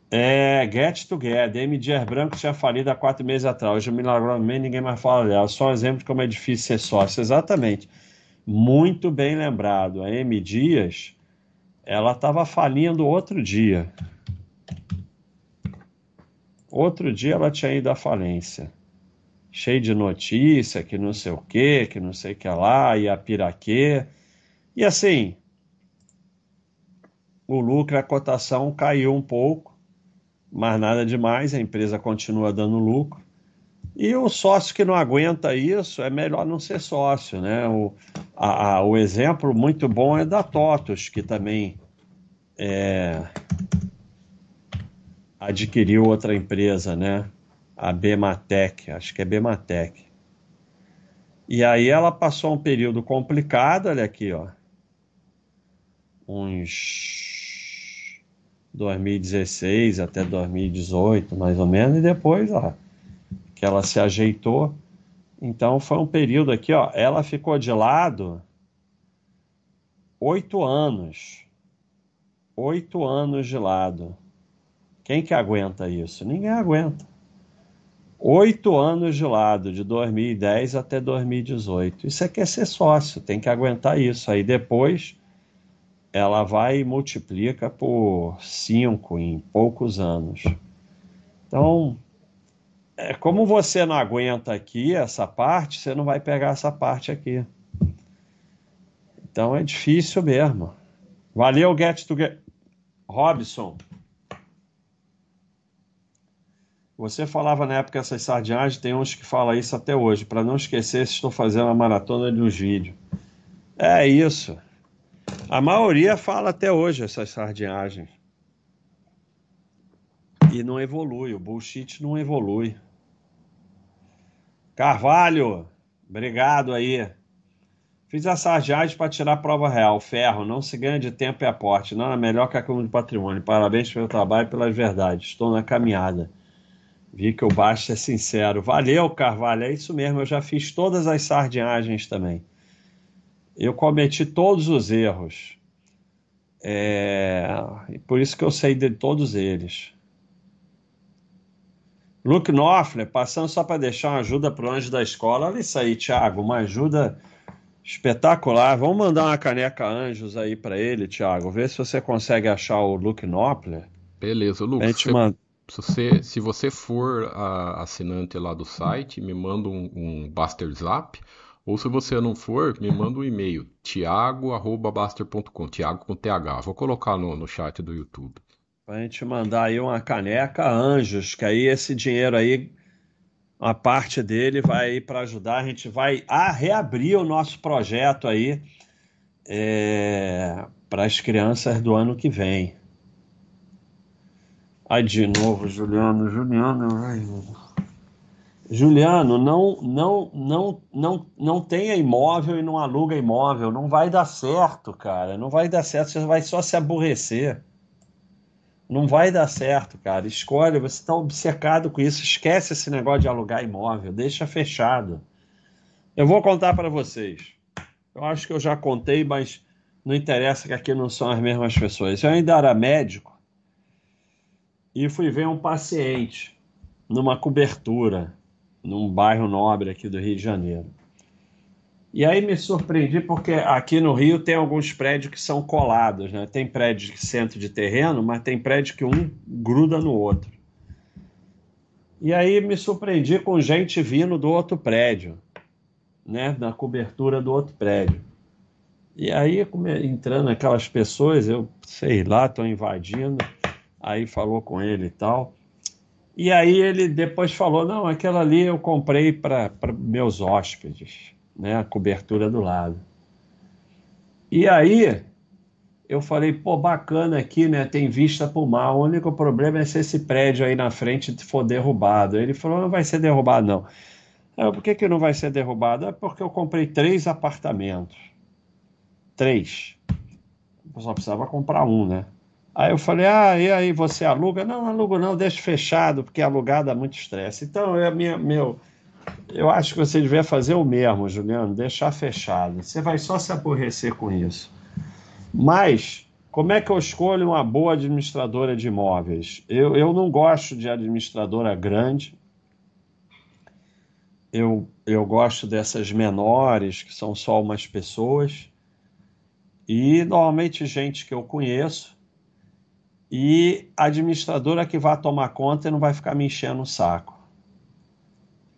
A: É, Get Together, MDR Branco tinha falido há quatro meses atrás. Hoje, milagrosamente, ninguém mais fala dela. Só um exemplo de como é difícil ser sócio. Exatamente. Muito bem lembrado. A M Dias, ela estava falindo outro dia. Outro dia ela tinha ido à falência. Cheio de notícia, que não sei o que, que não sei o que lá, e a piraquê. E assim, o lucro, a cotação caiu um pouco, mas nada demais, a empresa continua dando lucro. E o sócio que não aguenta isso, é melhor não ser sócio, né? O, a, a, o exemplo muito bom é da TOTOS, que também é, adquiriu outra empresa, né? A Bematec, acho que é Bematec. E aí ela passou um período complicado, olha aqui, ó uns 2016 até 2018, mais ou menos, e depois, ó, que ela se ajeitou. Então foi um período aqui, ó, ela ficou de lado oito anos. Oito anos de lado. Quem que aguenta isso? Ninguém aguenta. Oito anos de lado, de 2010 até 2018. Isso é que é ser sócio, tem que aguentar isso. Aí depois ela vai e multiplica por cinco em poucos anos. Então, é, como você não aguenta aqui essa parte, você não vai pegar essa parte aqui. Então é difícil mesmo. Valeu, Get to Get. Robson. Você falava na época essas sardinhas, tem uns que falam isso até hoje. Para não esquecer, estou fazendo a maratona de uns vídeos. É isso. A maioria fala até hoje essas sardinhagens. E não evolui, o bullshit não evolui. Carvalho, obrigado aí. Fiz a sardiagem para tirar a prova real. Ferro, não se ganha de tempo e aporte. Não é melhor que a Câmara de Patrimônio. Parabéns pelo trabalho e pela verdade. Estou na caminhada. Vi que o baixo é sincero. Valeu, Carvalho. É isso mesmo. Eu já fiz todas as sardinhagens também eu cometi todos os erros. É, por isso que eu sei de todos eles. Luke Knopfler, passando só para deixar uma ajuda para o anjo da escola. Olha isso aí, Thiago, uma ajuda espetacular. Vamos mandar uma caneca anjos aí para ele, Thiago. Vê se você consegue achar o Luke Knopfler.
B: Beleza, Luke. Você, manda... se, você, se você for assinante lá do site, me manda um, um Buster Zap ou se você não for, me manda um e-mail, tiago.baster.com, tiago com TH. Vou colocar no, no chat do YouTube.
A: Pra gente mandar aí uma caneca anjos, que aí esse dinheiro aí, uma parte dele vai para ajudar. A gente vai a reabrir o nosso projeto aí é, para as crianças do ano que vem. Aí de novo, Juliano, Juliano, ai, Juliano, não, não, não, não, não tenha imóvel e não aluga imóvel. Não vai dar certo, cara. Não vai dar certo. Você vai só se aborrecer. Não vai dar certo, cara. Escolhe, você está obcecado com isso. Esquece esse negócio de alugar imóvel. Deixa fechado. Eu vou contar para vocês. Eu acho que eu já contei, mas não interessa que aqui não são as mesmas pessoas. Eu ainda era médico e fui ver um paciente numa cobertura, num bairro nobre aqui do Rio de Janeiro. E aí me surpreendi porque aqui no Rio tem alguns prédios que são colados, né? Tem prédio de centro de terreno, mas tem prédio que um gruda no outro. E aí me surpreendi com gente vindo do outro prédio, né? Na cobertura do outro prédio. E aí, entrando aquelas pessoas, eu sei lá, estou invadindo. Aí falou com ele e tal. E aí ele depois falou: não, aquela ali eu comprei para meus hóspedes, né? A cobertura do lado. E aí eu falei: pô, bacana aqui, né? Tem vista para o mar. O único problema é se esse prédio aí na frente for derrubado. Ele falou: não vai ser derrubado, não. Eu, Por que, que não vai ser derrubado? É porque eu comprei três apartamentos três. Eu só precisava comprar um, né? Aí eu falei, ah, e aí você aluga? Não, não alugo não, deixa fechado, porque alugado dá muito estresse. Então, eu, minha, meu, eu acho que você devia fazer o mesmo, Juliano, deixar fechado. Você vai só se aborrecer com isso. Mas, como é que eu escolho uma boa administradora de imóveis? Eu, eu não gosto de administradora grande. Eu, eu gosto dessas menores, que são só umas pessoas e normalmente gente que eu conheço e administradora que vai tomar conta e não vai ficar me enchendo o saco.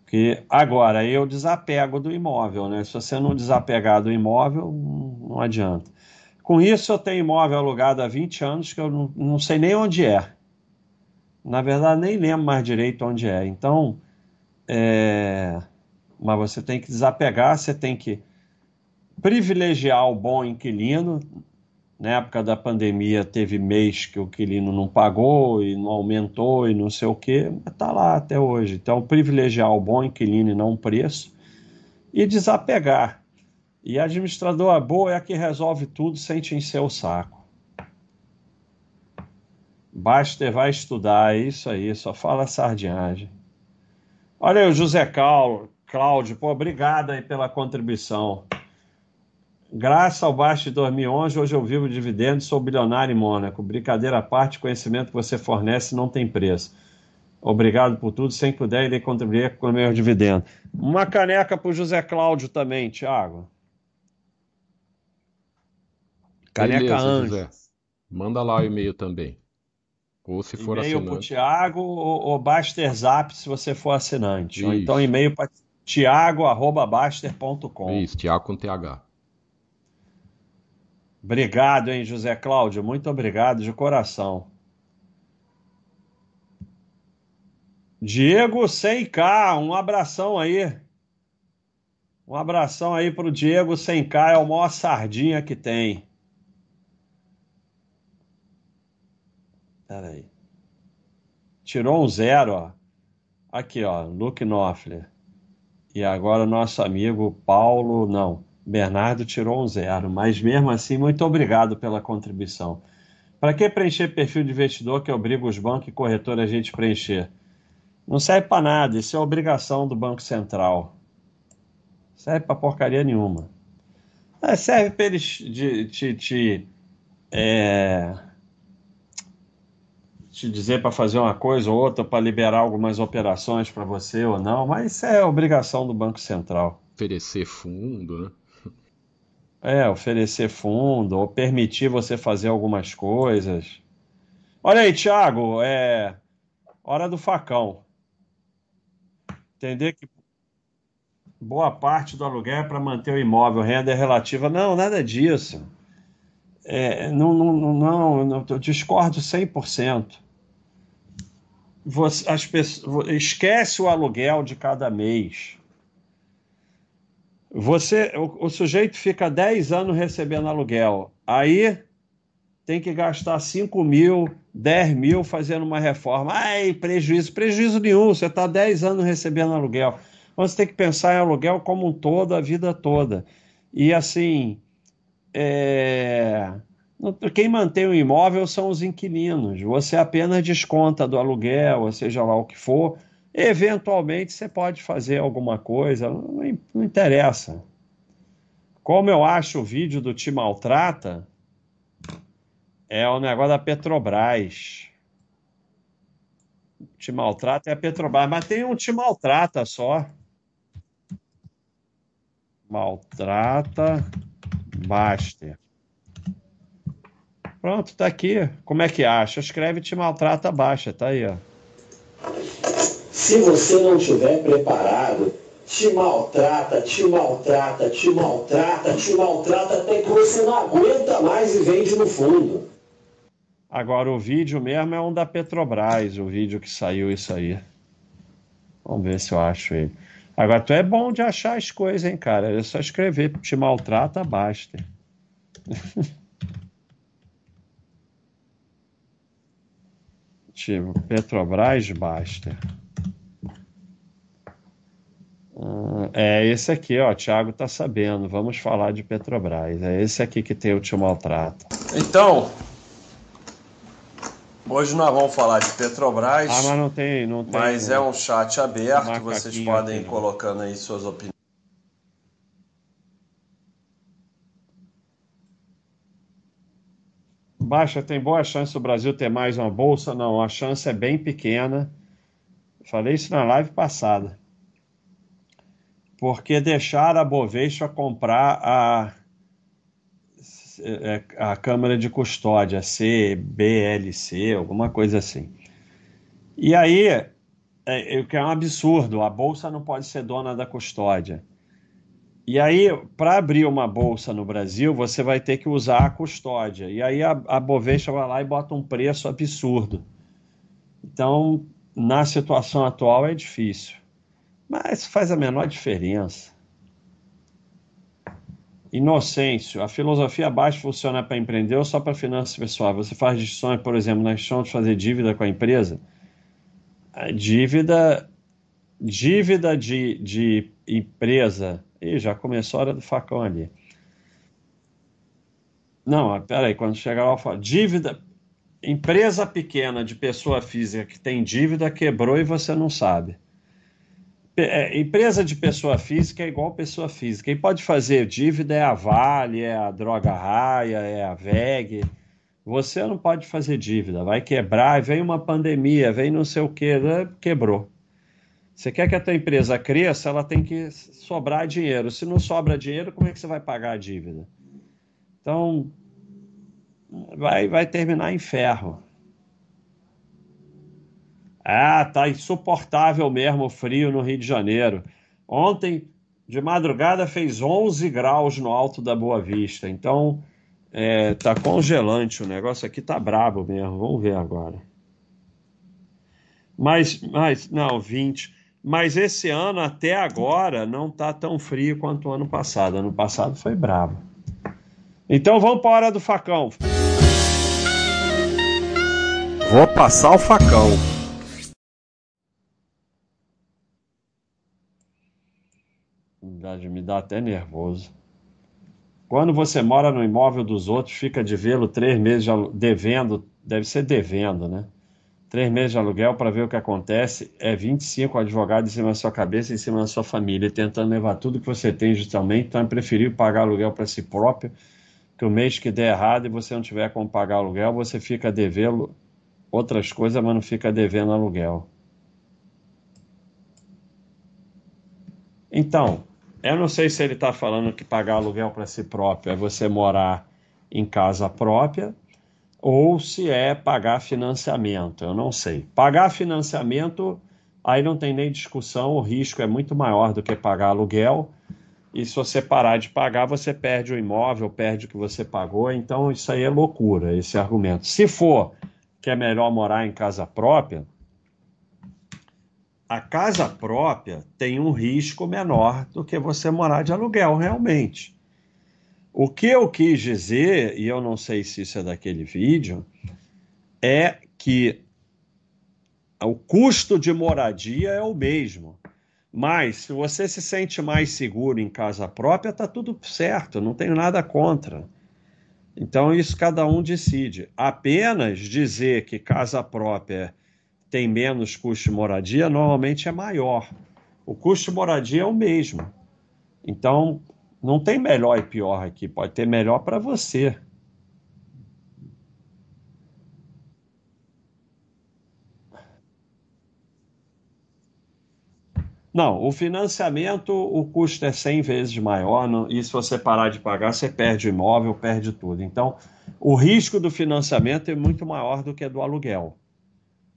A: Porque agora eu desapego do imóvel, né? Se você não desapegar do imóvel, não adianta. Com isso, eu tenho imóvel alugado há 20 anos que eu não, não sei nem onde é. Na verdade, nem lembro mais direito onde é. Então, é... mas você tem que desapegar, você tem que privilegiar o bom inquilino. Na época da pandemia, teve mês que o inquilino não pagou e não aumentou e não sei o quê, mas está lá até hoje. Então, privilegiar o bom inquilino e não o preço e desapegar. E a administradora boa é a que resolve tudo sem te encher o saco. Basta vai estudar, é isso aí, só fala sardinhagem. Olha aí o José Cláudio, pô, obrigado aí pela contribuição. Graças ao baixo de 2011, hoje eu vivo dividendos, sou bilionário em Mônaco. Brincadeira à parte, conhecimento que você fornece não tem preço. Obrigado por tudo. Sem puder, irei contribuir com o meu dividendo. Uma caneca para o José Cláudio também, Thiago.
B: Caneca Beleza, Anjo. José. Manda lá o e-mail também. Ou se for e-mail assinante. E-mail para o
A: Thiago ou, ou Baster Zap se você for assinante. Isso. Ou então e-mail para thiago.baster.com.
B: Isso, Thiago com TH.
A: Obrigado, hein, José Cláudio. Muito obrigado de coração. Diego 100K, um abração aí. Um abração aí pro Diego 100K, é o maior sardinha que tem. Pera aí. Tirou um zero, ó. Aqui, ó, Luke Knopfler. E agora o nosso amigo Paulo, não. Bernardo tirou um zero, mas mesmo assim, muito obrigado pela contribuição. Para que preencher perfil de investidor que obriga os bancos e corretores a gente preencher? Não serve para nada, isso é obrigação do Banco Central. Serve para porcaria nenhuma. É, serve para eles te, é, te dizer para fazer uma coisa ou outra, para liberar algumas operações para você ou não, mas isso é obrigação do Banco Central.
B: Oferecer fundo, né?
A: É, oferecer fundo ou permitir você fazer algumas coisas. Olha aí, Thiago, é hora do facão. Entender que boa parte do aluguel é para manter o imóvel, renda é relativa. Não, nada disso. É, não, não, não, não, eu discordo 100%. Você, as pessoas, esquece o aluguel de cada mês. Você, o, o, sujeito fica 10 anos recebendo aluguel. Aí tem que gastar 5 mil, 10 mil fazendo uma reforma. Ai, prejuízo. Prejuízo nenhum. Você está 10 anos recebendo aluguel. Você tem que pensar em aluguel como um todo, a vida toda. E assim, é... quem mantém o imóvel são os inquilinos. Você apenas desconta do aluguel, ou seja lá o que for, Eventualmente você pode fazer alguma coisa, não, não interessa. Como eu acho o vídeo do Te Maltrata, é o negócio da Petrobras. Te maltrata é a Petrobras, mas tem um te maltrata só. Maltrata Baster. Pronto, tá aqui. Como é que acha? Escreve te maltrata baixa, tá aí, ó.
D: Se você não estiver preparado, te maltrata, te maltrata, te maltrata, te maltrata até que você não aguenta mais e vende no fundo.
A: Agora o vídeo mesmo é um da Petrobras, o vídeo que saiu isso aí. Vamos ver se eu acho ele. Agora tu é bom de achar as coisas, hein, cara? É só escrever, te maltrata, basta. tipo, Petrobras, basta. É esse aqui, ó. Thiago tá sabendo. Vamos falar de Petrobras. É esse aqui que tem o te maltrata.
E: Então, Hoje nós vamos falar de Petrobras.
A: Ah, mas não tem. Não tem
E: mas é um chat aberto, vocês podem ir colocando aí suas opiniões.
A: Baixa, tem boa chance do Brasil ter mais uma bolsa? Não, a chance é bem pequena. Falei isso na live passada. Porque deixaram a Bovespa comprar a é, a Câmara de Custódia, CBLC, alguma coisa assim. E aí, é, é, é um absurdo, a bolsa não pode ser dona da custódia. E aí, para abrir uma bolsa no Brasil, você vai ter que usar a custódia. E aí a, a Bovespa vai lá e bota um preço absurdo. Então, na situação atual é difícil. Mas faz a menor diferença. Inocêncio. A filosofia baixa funciona para empreender ou só para finanças pessoais? Você faz decisões, por exemplo, na questão de fazer dívida com a empresa? A dívida, dívida de, de empresa. Ih, já começou a hora do facão ali. Não, peraí, quando chegar lá, eu falo. Dívida. Empresa pequena de pessoa física que tem dívida quebrou e você não sabe. É, empresa de pessoa física é igual pessoa física. Quem pode fazer dívida é a Vale, é a Droga Raia, é a VEG. Você não pode fazer dívida, vai quebrar, vem uma pandemia, vem não sei o que, né? quebrou. Você quer que a tua empresa cresça, ela tem que sobrar dinheiro. Se não sobra dinheiro, como é que você vai pagar a dívida? Então, vai, vai terminar em ferro. Ah, tá insuportável mesmo o frio no Rio de Janeiro. Ontem, de madrugada, fez 11 graus no alto da Boa Vista. Então, é, tá congelante o negócio aqui, tá brabo mesmo. Vamos ver agora. Mas, mas, não, 20. Mas esse ano, até agora, não tá tão frio quanto o ano passado. Ano passado foi brabo. Então vamos para a hora do facão.
E: Vou passar o facão.
A: Me dá até nervoso. Quando você mora no imóvel dos outros, fica de vê-lo três meses de devendo, deve ser devendo, né? Três meses de aluguel para ver o que acontece, é 25 advogados em cima da sua cabeça, em cima da sua família, tentando levar tudo que você tem justamente, então é preferível pagar aluguel para si próprio, que o mês que der errado e você não tiver como pagar aluguel, você fica devendo outras coisas, mas não fica devendo aluguel. Então, eu não sei se ele está falando que pagar aluguel para si próprio é você morar em casa própria ou se é pagar financiamento. Eu não sei. Pagar financiamento, aí não tem nem discussão, o risco é muito maior do que pagar aluguel. E se você parar de pagar, você perde o imóvel, perde o que você pagou. Então, isso aí é loucura, esse argumento. Se for que é melhor morar em casa própria, a casa própria tem um risco menor do que você morar de aluguel, realmente. O que eu quis dizer, e eu não sei se isso é daquele vídeo, é que o custo de moradia é o mesmo. Mas se você se sente mais seguro em casa própria, está tudo certo, não tenho nada contra. Então, isso cada um decide. Apenas dizer que casa própria tem menos custo de moradia, normalmente é maior. O custo de moradia é o mesmo. Então, Não tem melhor e pior aqui, pode ter melhor para você. Não, o financiamento, o custo é 100 vezes maior, e se você parar de pagar, você perde o imóvel, perde tudo. Então, o risco do financiamento é muito maior do que do aluguel.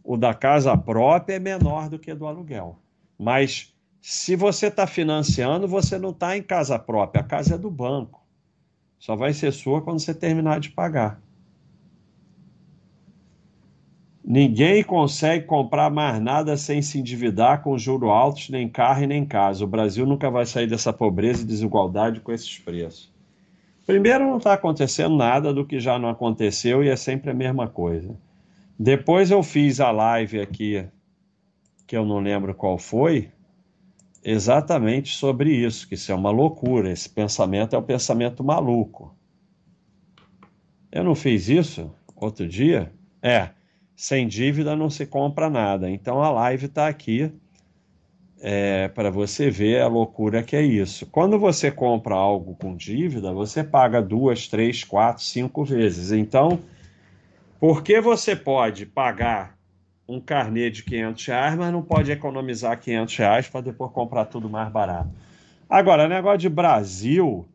A: O da casa própria é menor do que do aluguel. Mas se você está financiando, você não está em casa própria, a casa é do banco. Só vai ser sua quando você terminar de pagar. Ninguém consegue comprar mais nada sem se endividar com juros altos, nem carro e nem casa. O Brasil nunca vai sair dessa pobreza e desigualdade com esses preços. Primeiro, não está acontecendo nada do que já não aconteceu e é sempre a mesma coisa. Depois eu fiz a live aqui, que eu não lembro qual foi, exatamente sobre isso, que isso é uma loucura. Esse pensamento é um pensamento maluco. Eu não fiz isso outro dia? É sem dívida não se compra nada. Então a live está aqui é, para você ver a loucura que é isso. Quando você compra algo com dívida, você paga duas, três, quatro, cinco vezes. Então, por que você pode pagar um carnê de 500 reais, mas não pode economizar 500 reais para depois comprar tudo mais barato? Agora, negócio de Brasil.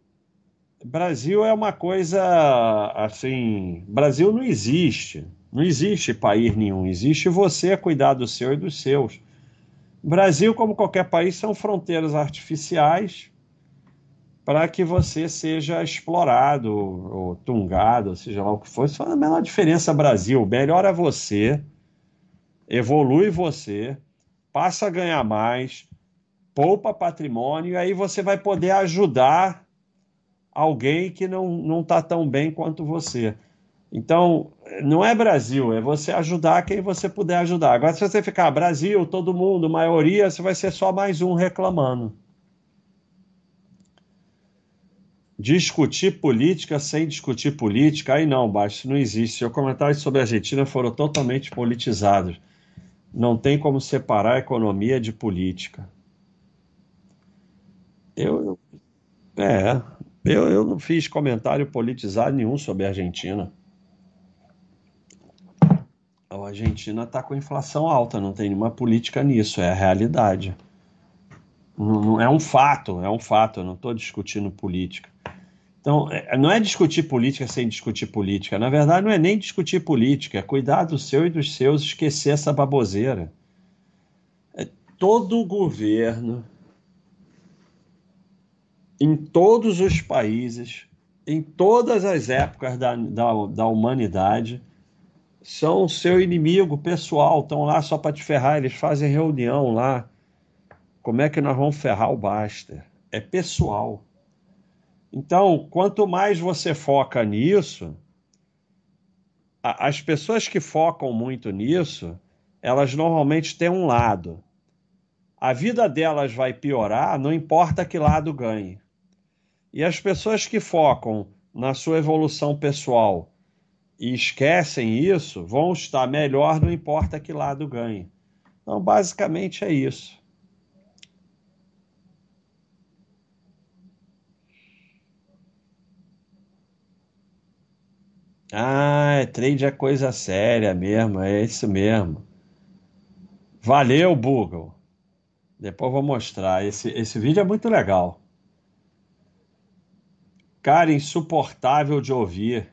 A: Brasil é uma coisa assim. Brasil não existe. Não existe país nenhum, existe você cuidar do seu e dos seus. Brasil, como qualquer país, são fronteiras artificiais para que você seja explorado ou tungado, seja lá o que for. Isso faz a menor diferença, Brasil. Melhora você, evolui você, passa a ganhar mais, poupa patrimônio, e aí você vai poder ajudar alguém que não está tão bem quanto você. Então, não é Brasil, é você ajudar quem você puder ajudar. Agora, se você ficar Brasil, todo mundo, maioria, você vai ser só mais um reclamando. Discutir política sem discutir política, aí não, baixo, não existe. Seus comentários sobre a Argentina foram totalmente politizados. Não tem como separar economia de política. Eu, é, eu, eu não fiz comentário politizado nenhum sobre a Argentina. A Argentina está com inflação alta, não tem nenhuma política nisso, é a realidade. Não, não é um fato, é um fato, eu não estou discutindo política. Então, é, não é discutir política sem discutir política. Na verdade, não é nem discutir política, é cuidar do seu e dos seus, esquecer essa baboseira. É todo governo, em todos os países, em todas as épocas da, da, da humanidade, são seu inimigo pessoal, estão lá só para te ferrar, eles fazem reunião lá. Como é que nós vamos ferrar o Baster? É pessoal. Então, quanto mais você foca nisso, as pessoas que focam muito nisso, elas normalmente têm um lado. A vida delas vai piorar, não importa que lado ganhe. E as pessoas que focam na sua evolução pessoal, e esquecem isso, vão estar melhor, não importa que lado ganhe. Então, basicamente é isso. Ah, trade é coisa séria mesmo, é isso mesmo. Valeu, Google. Depois vou mostrar. Esse, esse vídeo é muito legal. Cara, insuportável de ouvir.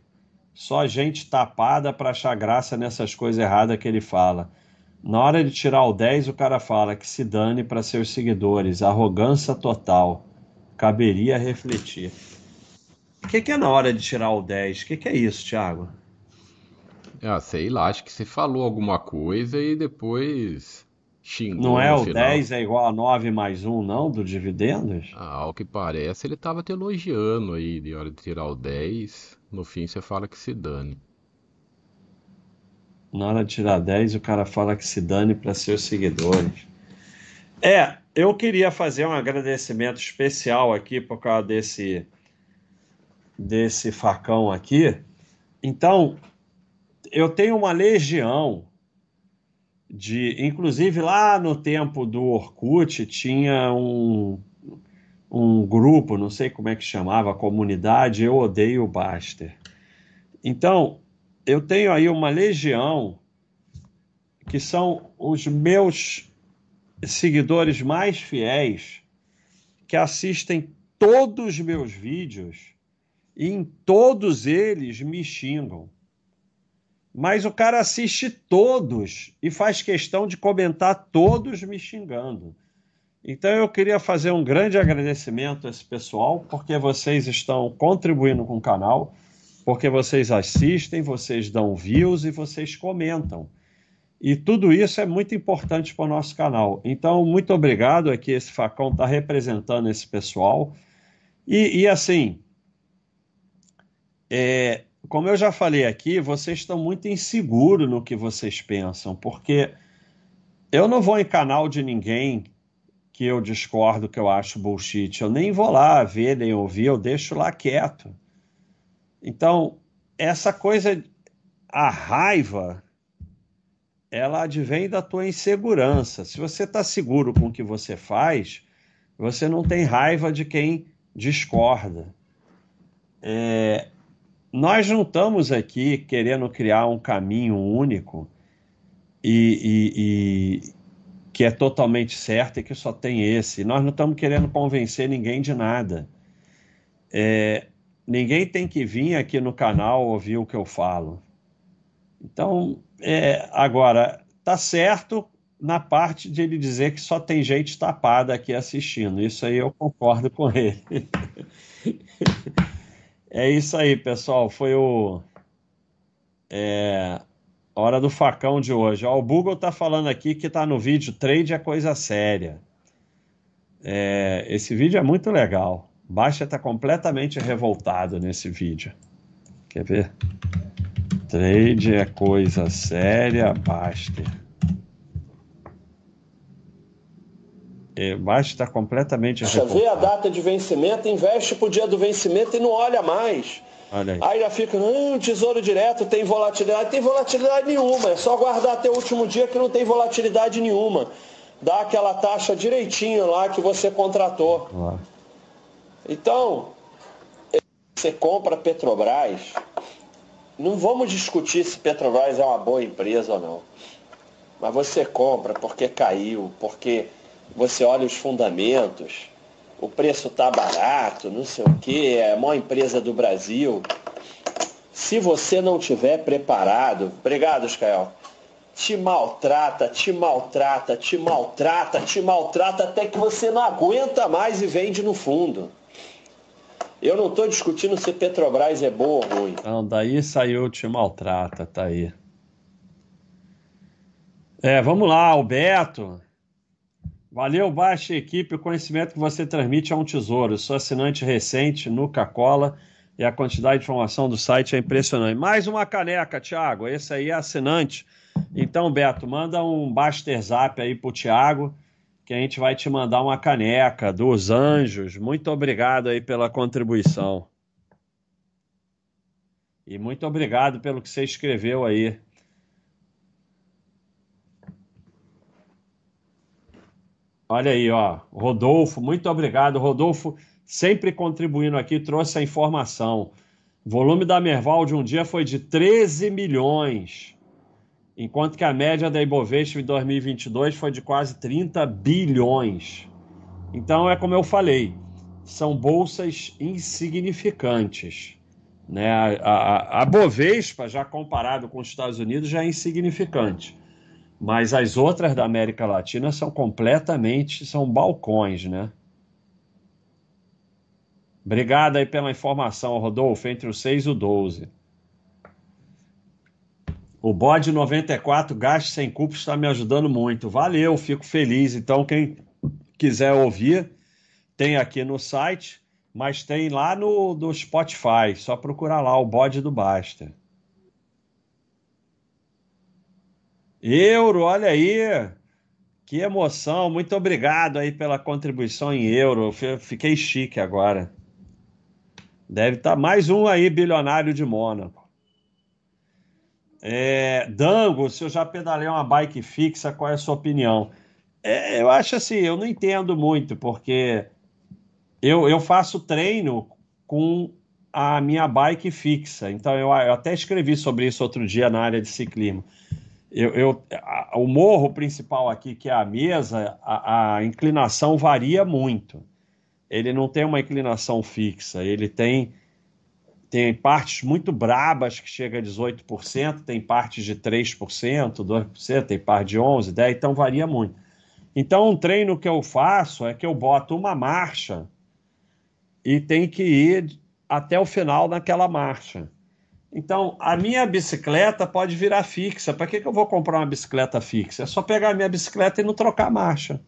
A: Só gente tapada para achar graça nessas coisas erradas que ele fala. Na hora de tirar o 10, o cara fala que se dane para seus seguidores. Arrogância total. Caberia refletir. O que, que, é na hora de tirar o 10? O que, que, é isso, Thiago?
B: Ah, sei lá, acho que você falou alguma coisa e depois xingou.
A: Não é o final. 10 é igual a 9 mais 1, não, do dividendos?
B: Ah, ao que parece, ele estava te elogiando aí de hora de tirar o 10. No fim você fala que se dane.
A: Na hora de tirar 10, o cara fala que se dane para seus seguidores. É, eu queria fazer um agradecimento especial aqui por causa desse desse facão aqui. Então, eu tenho uma legião de, inclusive lá no tempo do Orkut tinha um um grupo, não sei como é que chamava, comunidade Eu Odeio o Baster. Então, eu tenho aí uma legião que são os meus seguidores mais fiéis que assistem todos os meus vídeos e em todos eles me xingam. Mas o cara assiste todos e faz questão de comentar todos me xingando. Então eu queria fazer um grande agradecimento a esse pessoal, porque vocês estão contribuindo com o canal, porque vocês assistem, vocês dão views e vocês comentam. E tudo isso é muito importante para o nosso canal. Então, muito obrigado aqui, esse facão está representando esse pessoal. E, e assim, é, como eu já falei aqui, vocês estão muito inseguros no que vocês pensam, porque eu não vou em canal de ninguém que eu discordo, que eu acho bullshit. Eu nem vou lá ver, nem ouvir, eu deixo lá quieto. Então, essa coisa, a raiva, ela advém da tua insegurança. Se você está seguro com o que você faz, você não tem raiva de quem discorda. É, nós não estamos aqui querendo criar um caminho único e, e, e que é totalmente certo e que só tem esse. Nós não estamos querendo convencer ninguém de nada. É, ninguém tem que vir aqui no canal ouvir o que eu falo. Então, é, agora, tá certo na parte de ele dizer que só tem gente tapada aqui assistindo. Isso aí eu concordo com ele. é isso aí, pessoal. Foi o. É, Hora do facão de hoje. Ó, o Google tá falando aqui que tá no vídeo Trade é coisa séria. É, esse vídeo é muito legal. Baixa tá completamente revoltado nesse vídeo. Quer ver? Trade é coisa séria, Baster. É, Baixa está completamente
C: Deixa. Vê a data de vencimento, investe pro dia do vencimento e não olha mais. Olha aí. aí já fica, não, tesouro direto tem volatilidade. Tem volatilidade nenhuma, é só guardar até o último dia que não tem volatilidade nenhuma. Dá aquela taxa direitinho lá que você contratou. Então, você compra Petrobras, não vamos discutir se Petrobras é uma boa empresa ou não. Mas você compra porque caiu, porque você olha os fundamentos o preço tá barato, não sei o que, é a maior empresa do Brasil. Se você não tiver preparado, obrigado, Iscael, te maltrata, te maltrata, te maltrata, te maltrata até que você não aguenta mais e vende no fundo. Eu não estou discutindo se Petrobras é boa ou ruim.
A: Não, daí saiu te maltrata, tá aí. É, vamos lá, Alberto. Valeu, baixa equipe. O conhecimento que você transmite é um tesouro. sou assinante recente, Nuca Cola, e a quantidade de informação do site é impressionante. Mais uma caneca, Thiago. Esse aí é assinante. Então, Beto, manda um Baster Zap aí pro Thiago, que a gente vai te mandar uma caneca dos anjos. Muito obrigado aí pela contribuição. E muito obrigado pelo que você escreveu aí. Olha aí, ó. Rodolfo, muito obrigado. Rodolfo, sempre contribuindo aqui, trouxe a informação. O volume da Merval de um dia foi de 13 milhões, enquanto que a média da Ibovespa em 2022 foi de quase 30 bilhões. Então, é como eu falei, são bolsas insignificantes. Né? A, a, a Bovespa, já comparado com os Estados Unidos, já é insignificante. Mas as outras da América Latina são completamente, são balcões, né? Obrigado aí pela informação, Rodolfo, entre o 6 e o 12. O bode 94, gasto sem culpa, está me ajudando muito. Valeu, fico feliz. Então, quem quiser ouvir, tem aqui no site, mas tem lá no do Spotify. Só procurar lá o bode do Basta. Euro, olha aí. Que emoção. Muito obrigado aí pela contribuição em euro. Fiquei chique agora. Deve estar tá mais um aí, bilionário de Mônaco. É, Dango, se eu já pedalei uma bike fixa, qual é a sua opinião? É, eu acho assim, eu não entendo muito, porque eu, eu faço treino com a minha bike fixa. Então, eu, eu até escrevi sobre isso outro dia na área de ciclismo. Eu, eu a, o morro principal aqui, que é a mesa, a, a, inclinação varia muito. Ele não tem uma inclinação fixa, ele tem, tem partes muito brabas que chega a 18%, tem partes de 3%, 2%, tem parte de 11%, 10%, então varia muito. Então, um treino que eu faço é que eu boto uma marcha e tem que ir até o final naquela marcha. Então, a minha bicicleta pode virar fixa. Para que, que eu vou comprar uma bicicleta fixa? É só pegar a minha bicicleta e não trocar a marcha.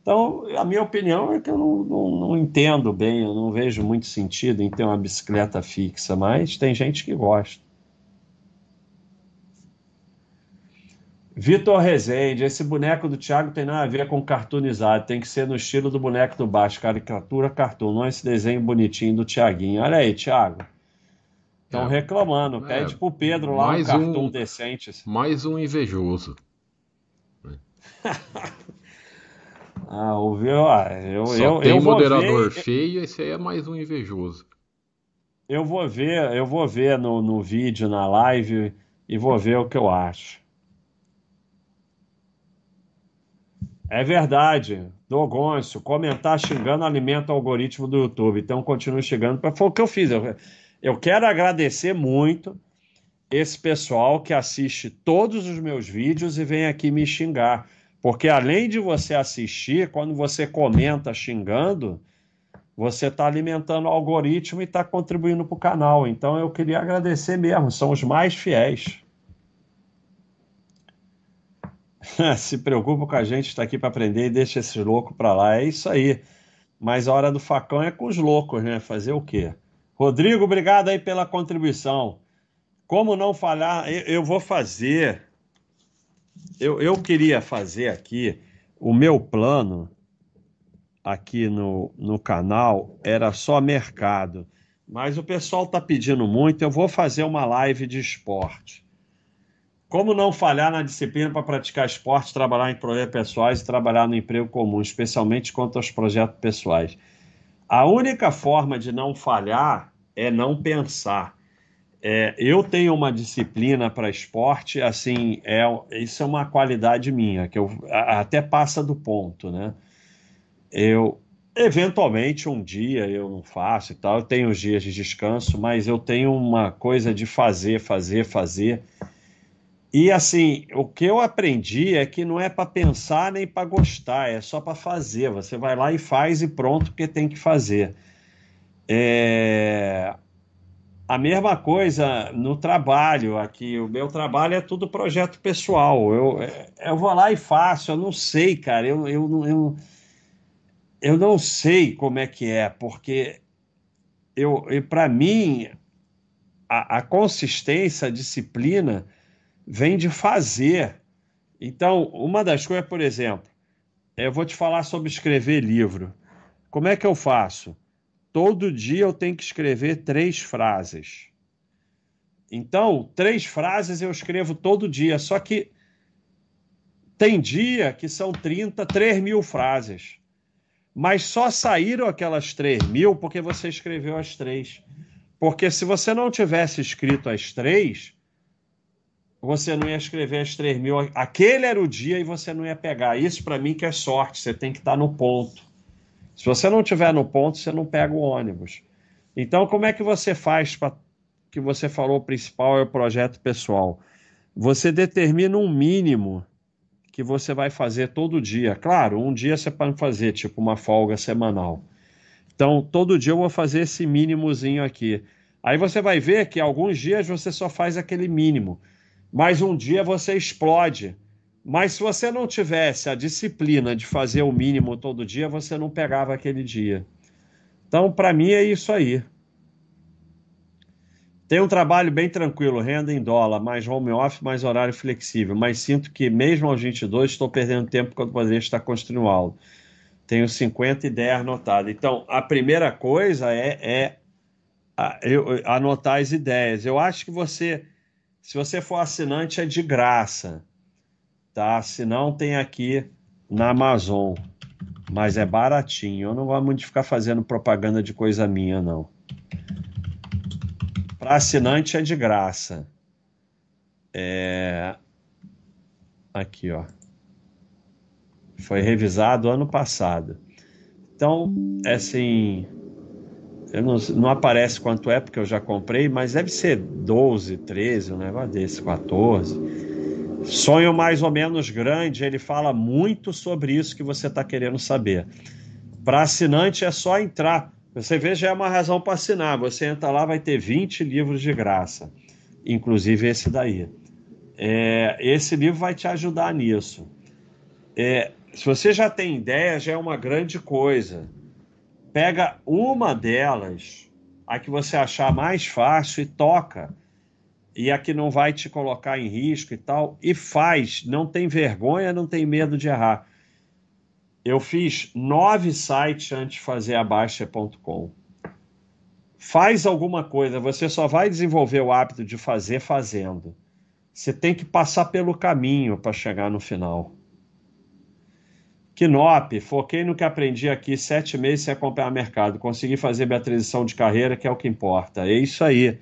A: Então, a minha opinião é que eu não, não, não, entendo bem, eu não vejo muito sentido em ter uma bicicleta fixa, mas tem gente que gosta. Vitor Rezende, esse boneco do Thiago tem nada a ver com cartoonizado, tem que ser no estilo do boneco do baixo, caricatura, cartoon, não esse desenho bonitinho do Thiaguinho. Olha aí, Thiago. Estão é, reclamando, é, pede pro Pedro lá um cartoon um, decente.
B: Mais um invejoso.
A: ah, ouviu? Ah, eu,
B: Só
A: eu,
B: tem
A: eu
B: moderador ver... feio, esse aí é mais um invejoso.
A: Eu vou ver, eu vou ver no, no vídeo, na live, e vou ver o que eu acho. É verdade. Dogoncio, comentar xingando alimenta o algoritmo do YouTube. Então continue chegando. Foi o que eu fiz. Eu, eu quero agradecer muito esse pessoal que assiste todos os meus vídeos e vem aqui me xingar. Porque além de você assistir, quando você comenta xingando, você está alimentando o algoritmo e está contribuindo para o canal. Então eu queria agradecer mesmo, são os mais fiéis. Se preocupa com a gente, está aqui para aprender e deixa esses loucos para lá. É isso aí. Mas a hora do facão é com os loucos, né? Fazer o quê? Rodrigo, obrigado aí pela contribuição. Como não falhar, eu, eu vou fazer. Eu, eu queria fazer aqui o meu plano aqui no, no canal era só mercado. Mas o pessoal está pedindo muito, eu vou fazer uma live de esporte. Como não falhar na disciplina para praticar esporte, trabalhar em projetos pessoais e trabalhar no emprego comum, especialmente quanto aos projetos pessoais? A única forma de não falhar é não pensar. É, eu tenho uma disciplina para esporte, assim, é, isso é uma qualidade minha, que eu até passa do ponto, né? Eu, eventualmente, um dia eu não faço e tal, eu tenho os dias de descanso, mas eu tenho uma coisa de fazer, fazer, fazer e assim, o que eu aprendi é que não é para pensar nem para gostar, é só para fazer. Você vai lá e faz e pronto, porque tem que fazer. É... A mesma coisa no trabalho aqui. O meu trabalho é tudo projeto pessoal. Eu, eu vou lá e faço. Eu não sei, cara. Eu, eu, eu, eu não sei como é que é, porque eu, para mim a, a consistência, a disciplina vem de fazer. Então, uma das coisas, por exemplo, eu vou te falar sobre escrever livro. Como é que eu faço? Todo dia eu tenho que escrever três frases. Então, três frases eu escrevo todo dia, só que tem dia que são 30, 3 mil frases. Mas só saíram aquelas 3 mil porque você escreveu as três. Porque se você não tivesse escrito as três, você não ia escrever as 3 mil. Aquele era o dia e você não ia pegar. Isso para mim que é sorte, você tem que estar tá no ponto. Se você não estiver no ponto, você não pega o ônibus. Então, como é que você faz para que você falou o principal é o projeto pessoal? Você determina um mínimo que você vai fazer todo dia. Claro, um dia você pode fazer, tipo uma folga semanal. Então, todo dia eu vou fazer esse mínimozinho aqui. Aí você vai ver que alguns dias você só faz aquele mínimo mas um dia você explode. Mas se você não tivesse a disciplina de fazer o mínimo todo dia, você não pegava aquele dia. Então, para mim, é isso aí. Tem um trabalho bem tranquilo, renda em dólar, mais home office, mais horário flexível. Mas sinto que, mesmo aos 22, estou perdendo tempo quando poderia estar construindo aula. Tenho 50 ideias anotadas. Então, a primeira coisa é, é anotar as ideias. Eu acho que você se você for assinante, é de graça. Tá? Se não, tem aqui na Amazon. Mas é baratinho. Eu não gosto muito ficar fazendo propaganda de coisa minha, não. Para assinante é de graça. É... Aqui, ó. Foi revisado ano passado. Então, é assim. Eu não, não aparece quanto é, porque eu já comprei, mas deve ser 12, 13, um negócio desse, 14. Sonho mais ou menos grande, ele fala muito sobre isso que você está querendo saber. Para assinante é só entrar. Você vê, já é uma razão para assinar. Você entra lá, vai ter 20 livros de graça, inclusive esse daí. É, esse livro vai te ajudar nisso. É, se você já tem ideia, já é uma grande coisa pega uma delas, a que você achar mais fácil e toca, e a que não vai te colocar em risco e tal, e faz, não tem vergonha, não tem medo de errar. Eu fiz nove sites antes de fazer a Baixa.com. Faz alguma coisa, você só vai desenvolver o hábito de fazer fazendo. Você tem que passar pelo caminho para chegar no final. Kinop, foquei no que aprendi aqui, sete meses sem acompanhar mercado. Consegui fazer minha transição de carreira, que é o que importa. É isso aí.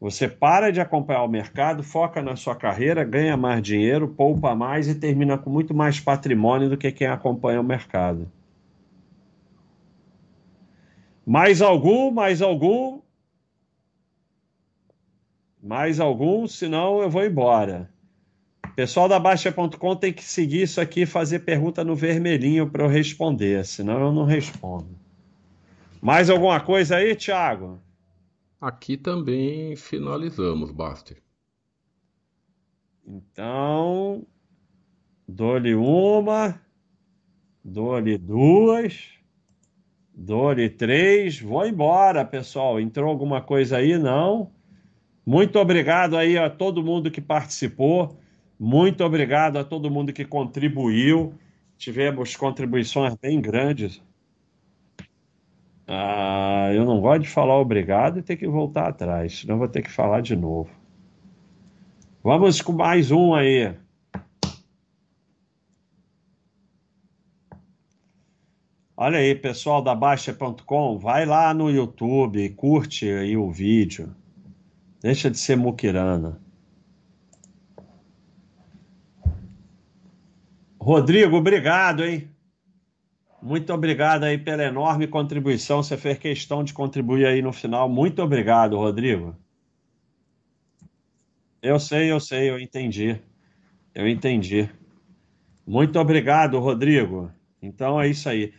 A: Você para de acompanhar o mercado, foca na sua carreira, ganha mais dinheiro, poupa mais e termina com muito mais patrimônio do que quem acompanha o mercado. Mais algum? Mais algum? Mais algum? Senão eu vou embora. Pessoal da Baixa.com tem que seguir isso aqui e fazer pergunta no vermelhinho para eu responder, senão eu não respondo. Mais alguma coisa aí, Thiago?
B: Aqui também finalizamos, Baster.
A: Então, dou-lhe uma, dou-lhe duas, dou-lhe três, vou embora, pessoal. Entrou alguma coisa aí? Não. Muito obrigado aí a todo mundo que participou. Muito obrigado a todo mundo que contribuiu. Tivemos contribuições bem grandes. Ah, eu não gosto de falar obrigado e ter que voltar atrás, senão vou ter que falar de novo. Vamos com mais um aí. Olha aí, pessoal da Baixa.com, vai lá no YouTube, curte aí o vídeo. Deixa de ser muquirana. Rodrigo, obrigado, hein? Muito obrigado aí pela enorme contribuição. Você fez questão de contribuir aí no final. Muito obrigado, Rodrigo. Eu sei, eu sei, eu entendi. Eu entendi. Muito obrigado, Rodrigo. Então é isso aí.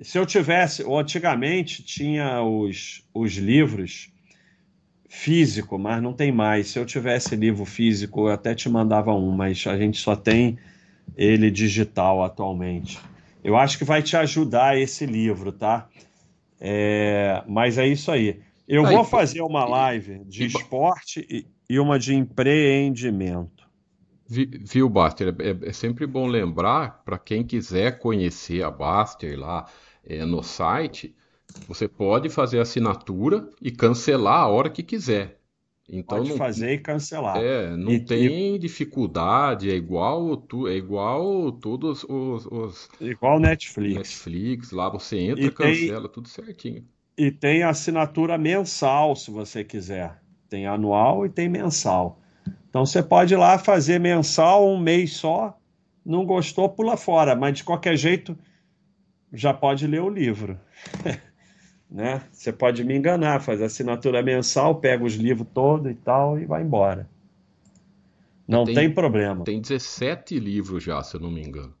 A: Se eu tivesse, antigamente tinha os, os livros físico, mas não tem mais. Se eu tivesse livro físico, eu até te mandava um, mas a gente só tem ele digital atualmente. Eu acho que vai te ajudar esse livro, tá? É, mas é isso aí. Eu aí, vou fazer uma live de e, esporte e, e, uma de empreendimento.
B: Viu, Baster? É, é sempre bom lembrar para quem quiser conhecer a Baster lá é, no site, você pode fazer assinatura e cancelar a hora que quiser.
A: Então Pode não, fazer e cancelar.
B: É, não
A: e,
B: tem e... dificuldade, é igual tu, é igual todos os, os
A: igual Netflix.
B: Netflix, lá você entra, e cancela, tem, tudo certinho.
A: E tem assinatura mensal, se você quiser. Tem anual e tem mensal. Então você pode ir lá fazer mensal um mês só, não gostou, pula fora, mas de qualquer jeito já pode ler o livro. né? Você pode me enganar, faz assinatura mensal, pega os livros todos e tal e vai embora. Não tem, tem, problema.
B: Tem 17 livros já, se eu não me engano.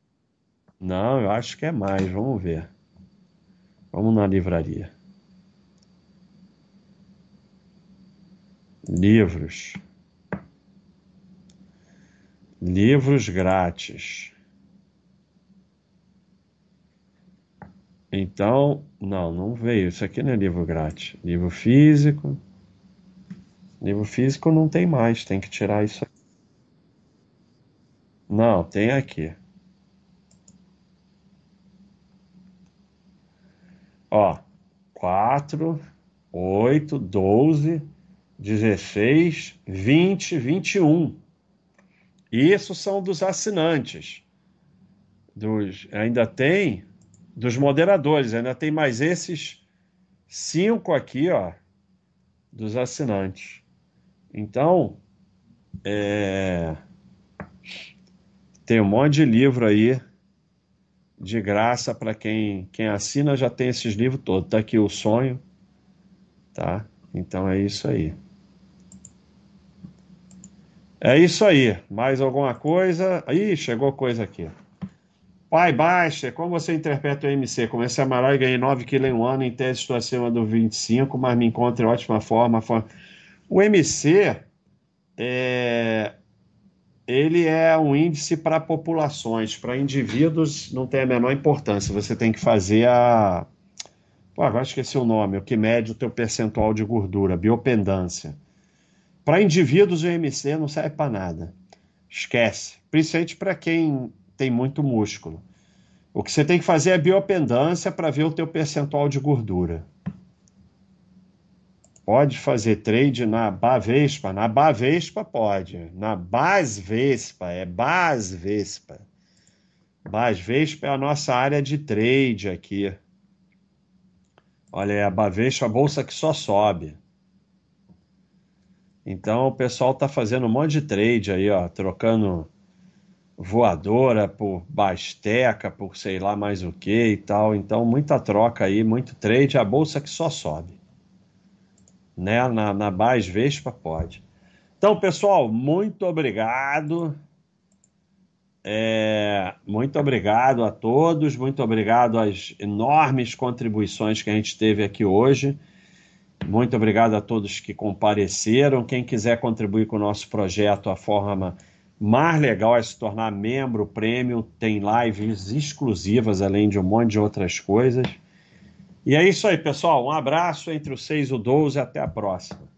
A: Não, eu acho que é mais, vamos ver. Vamos na livraria. Livros. Livros grátis. Então, não, não veio. Isso aqui não é livro grátis. Livro físico. Livro físico não tem mais, tem que tirar isso aqui. Não, tem aqui. Ó, 4, 8, 12, 16, 20, 21. Isso são dos assinantes. Dos, ainda tem dos moderadores. Ainda tem mais esses cinco aqui, ó, dos assinantes. Então, é... tem um monte de livro aí de graça para quem, quem assina, já tem esses livros todos. Tá aqui o sonho, tá? Então é isso aí. É isso aí. Mais alguma coisa? Ih, chegou coisa aqui. Pai Baixa, como você interpreta o MC? Comecei a malhar e ganhei 9 quilos em um ano, em tese estou acima do 25, mas me encontro em ótima forma. O MC, é, ele é um índice para populações, para indivíduos não tem a menor importância. Você tem que fazer a. Pô, agora esqueci o nome, o que mede o teu percentual de gordura, biopendância. Para indivíduos, o MC não serve para nada. Esquece. Principalmente para quem tem muito músculo. O que você tem que fazer é biopendância para ver o teu percentual de gordura. Pode fazer trade na Bavespa? Na Bavespa pode. Na Basvespa, é Basvespa. Basvespa é a nossa área de trade aqui. Olha, é a Bavespa, a bolsa que só sobe. Então o pessoal tá fazendo um monte de trade aí, ó, trocando voadora por basteca, por sei lá mais o que e tal. Então muita troca aí, muito trade, a bolsa que só sobe né? Na, na Bas Vespa pode. Então, pessoal, muito obrigado. É, muito obrigado a todos, muito obrigado às enormes contribuições que a gente teve aqui hoje. Muito obrigado a todos que compareceram. Quem quiser contribuir com o nosso projeto, a forma mais legal é se tornar membro prêmio. Tem lives exclusivas, além de um monte de outras coisas. E é isso aí, pessoal. Um abraço entre os 6 e o 12. Até a próxima.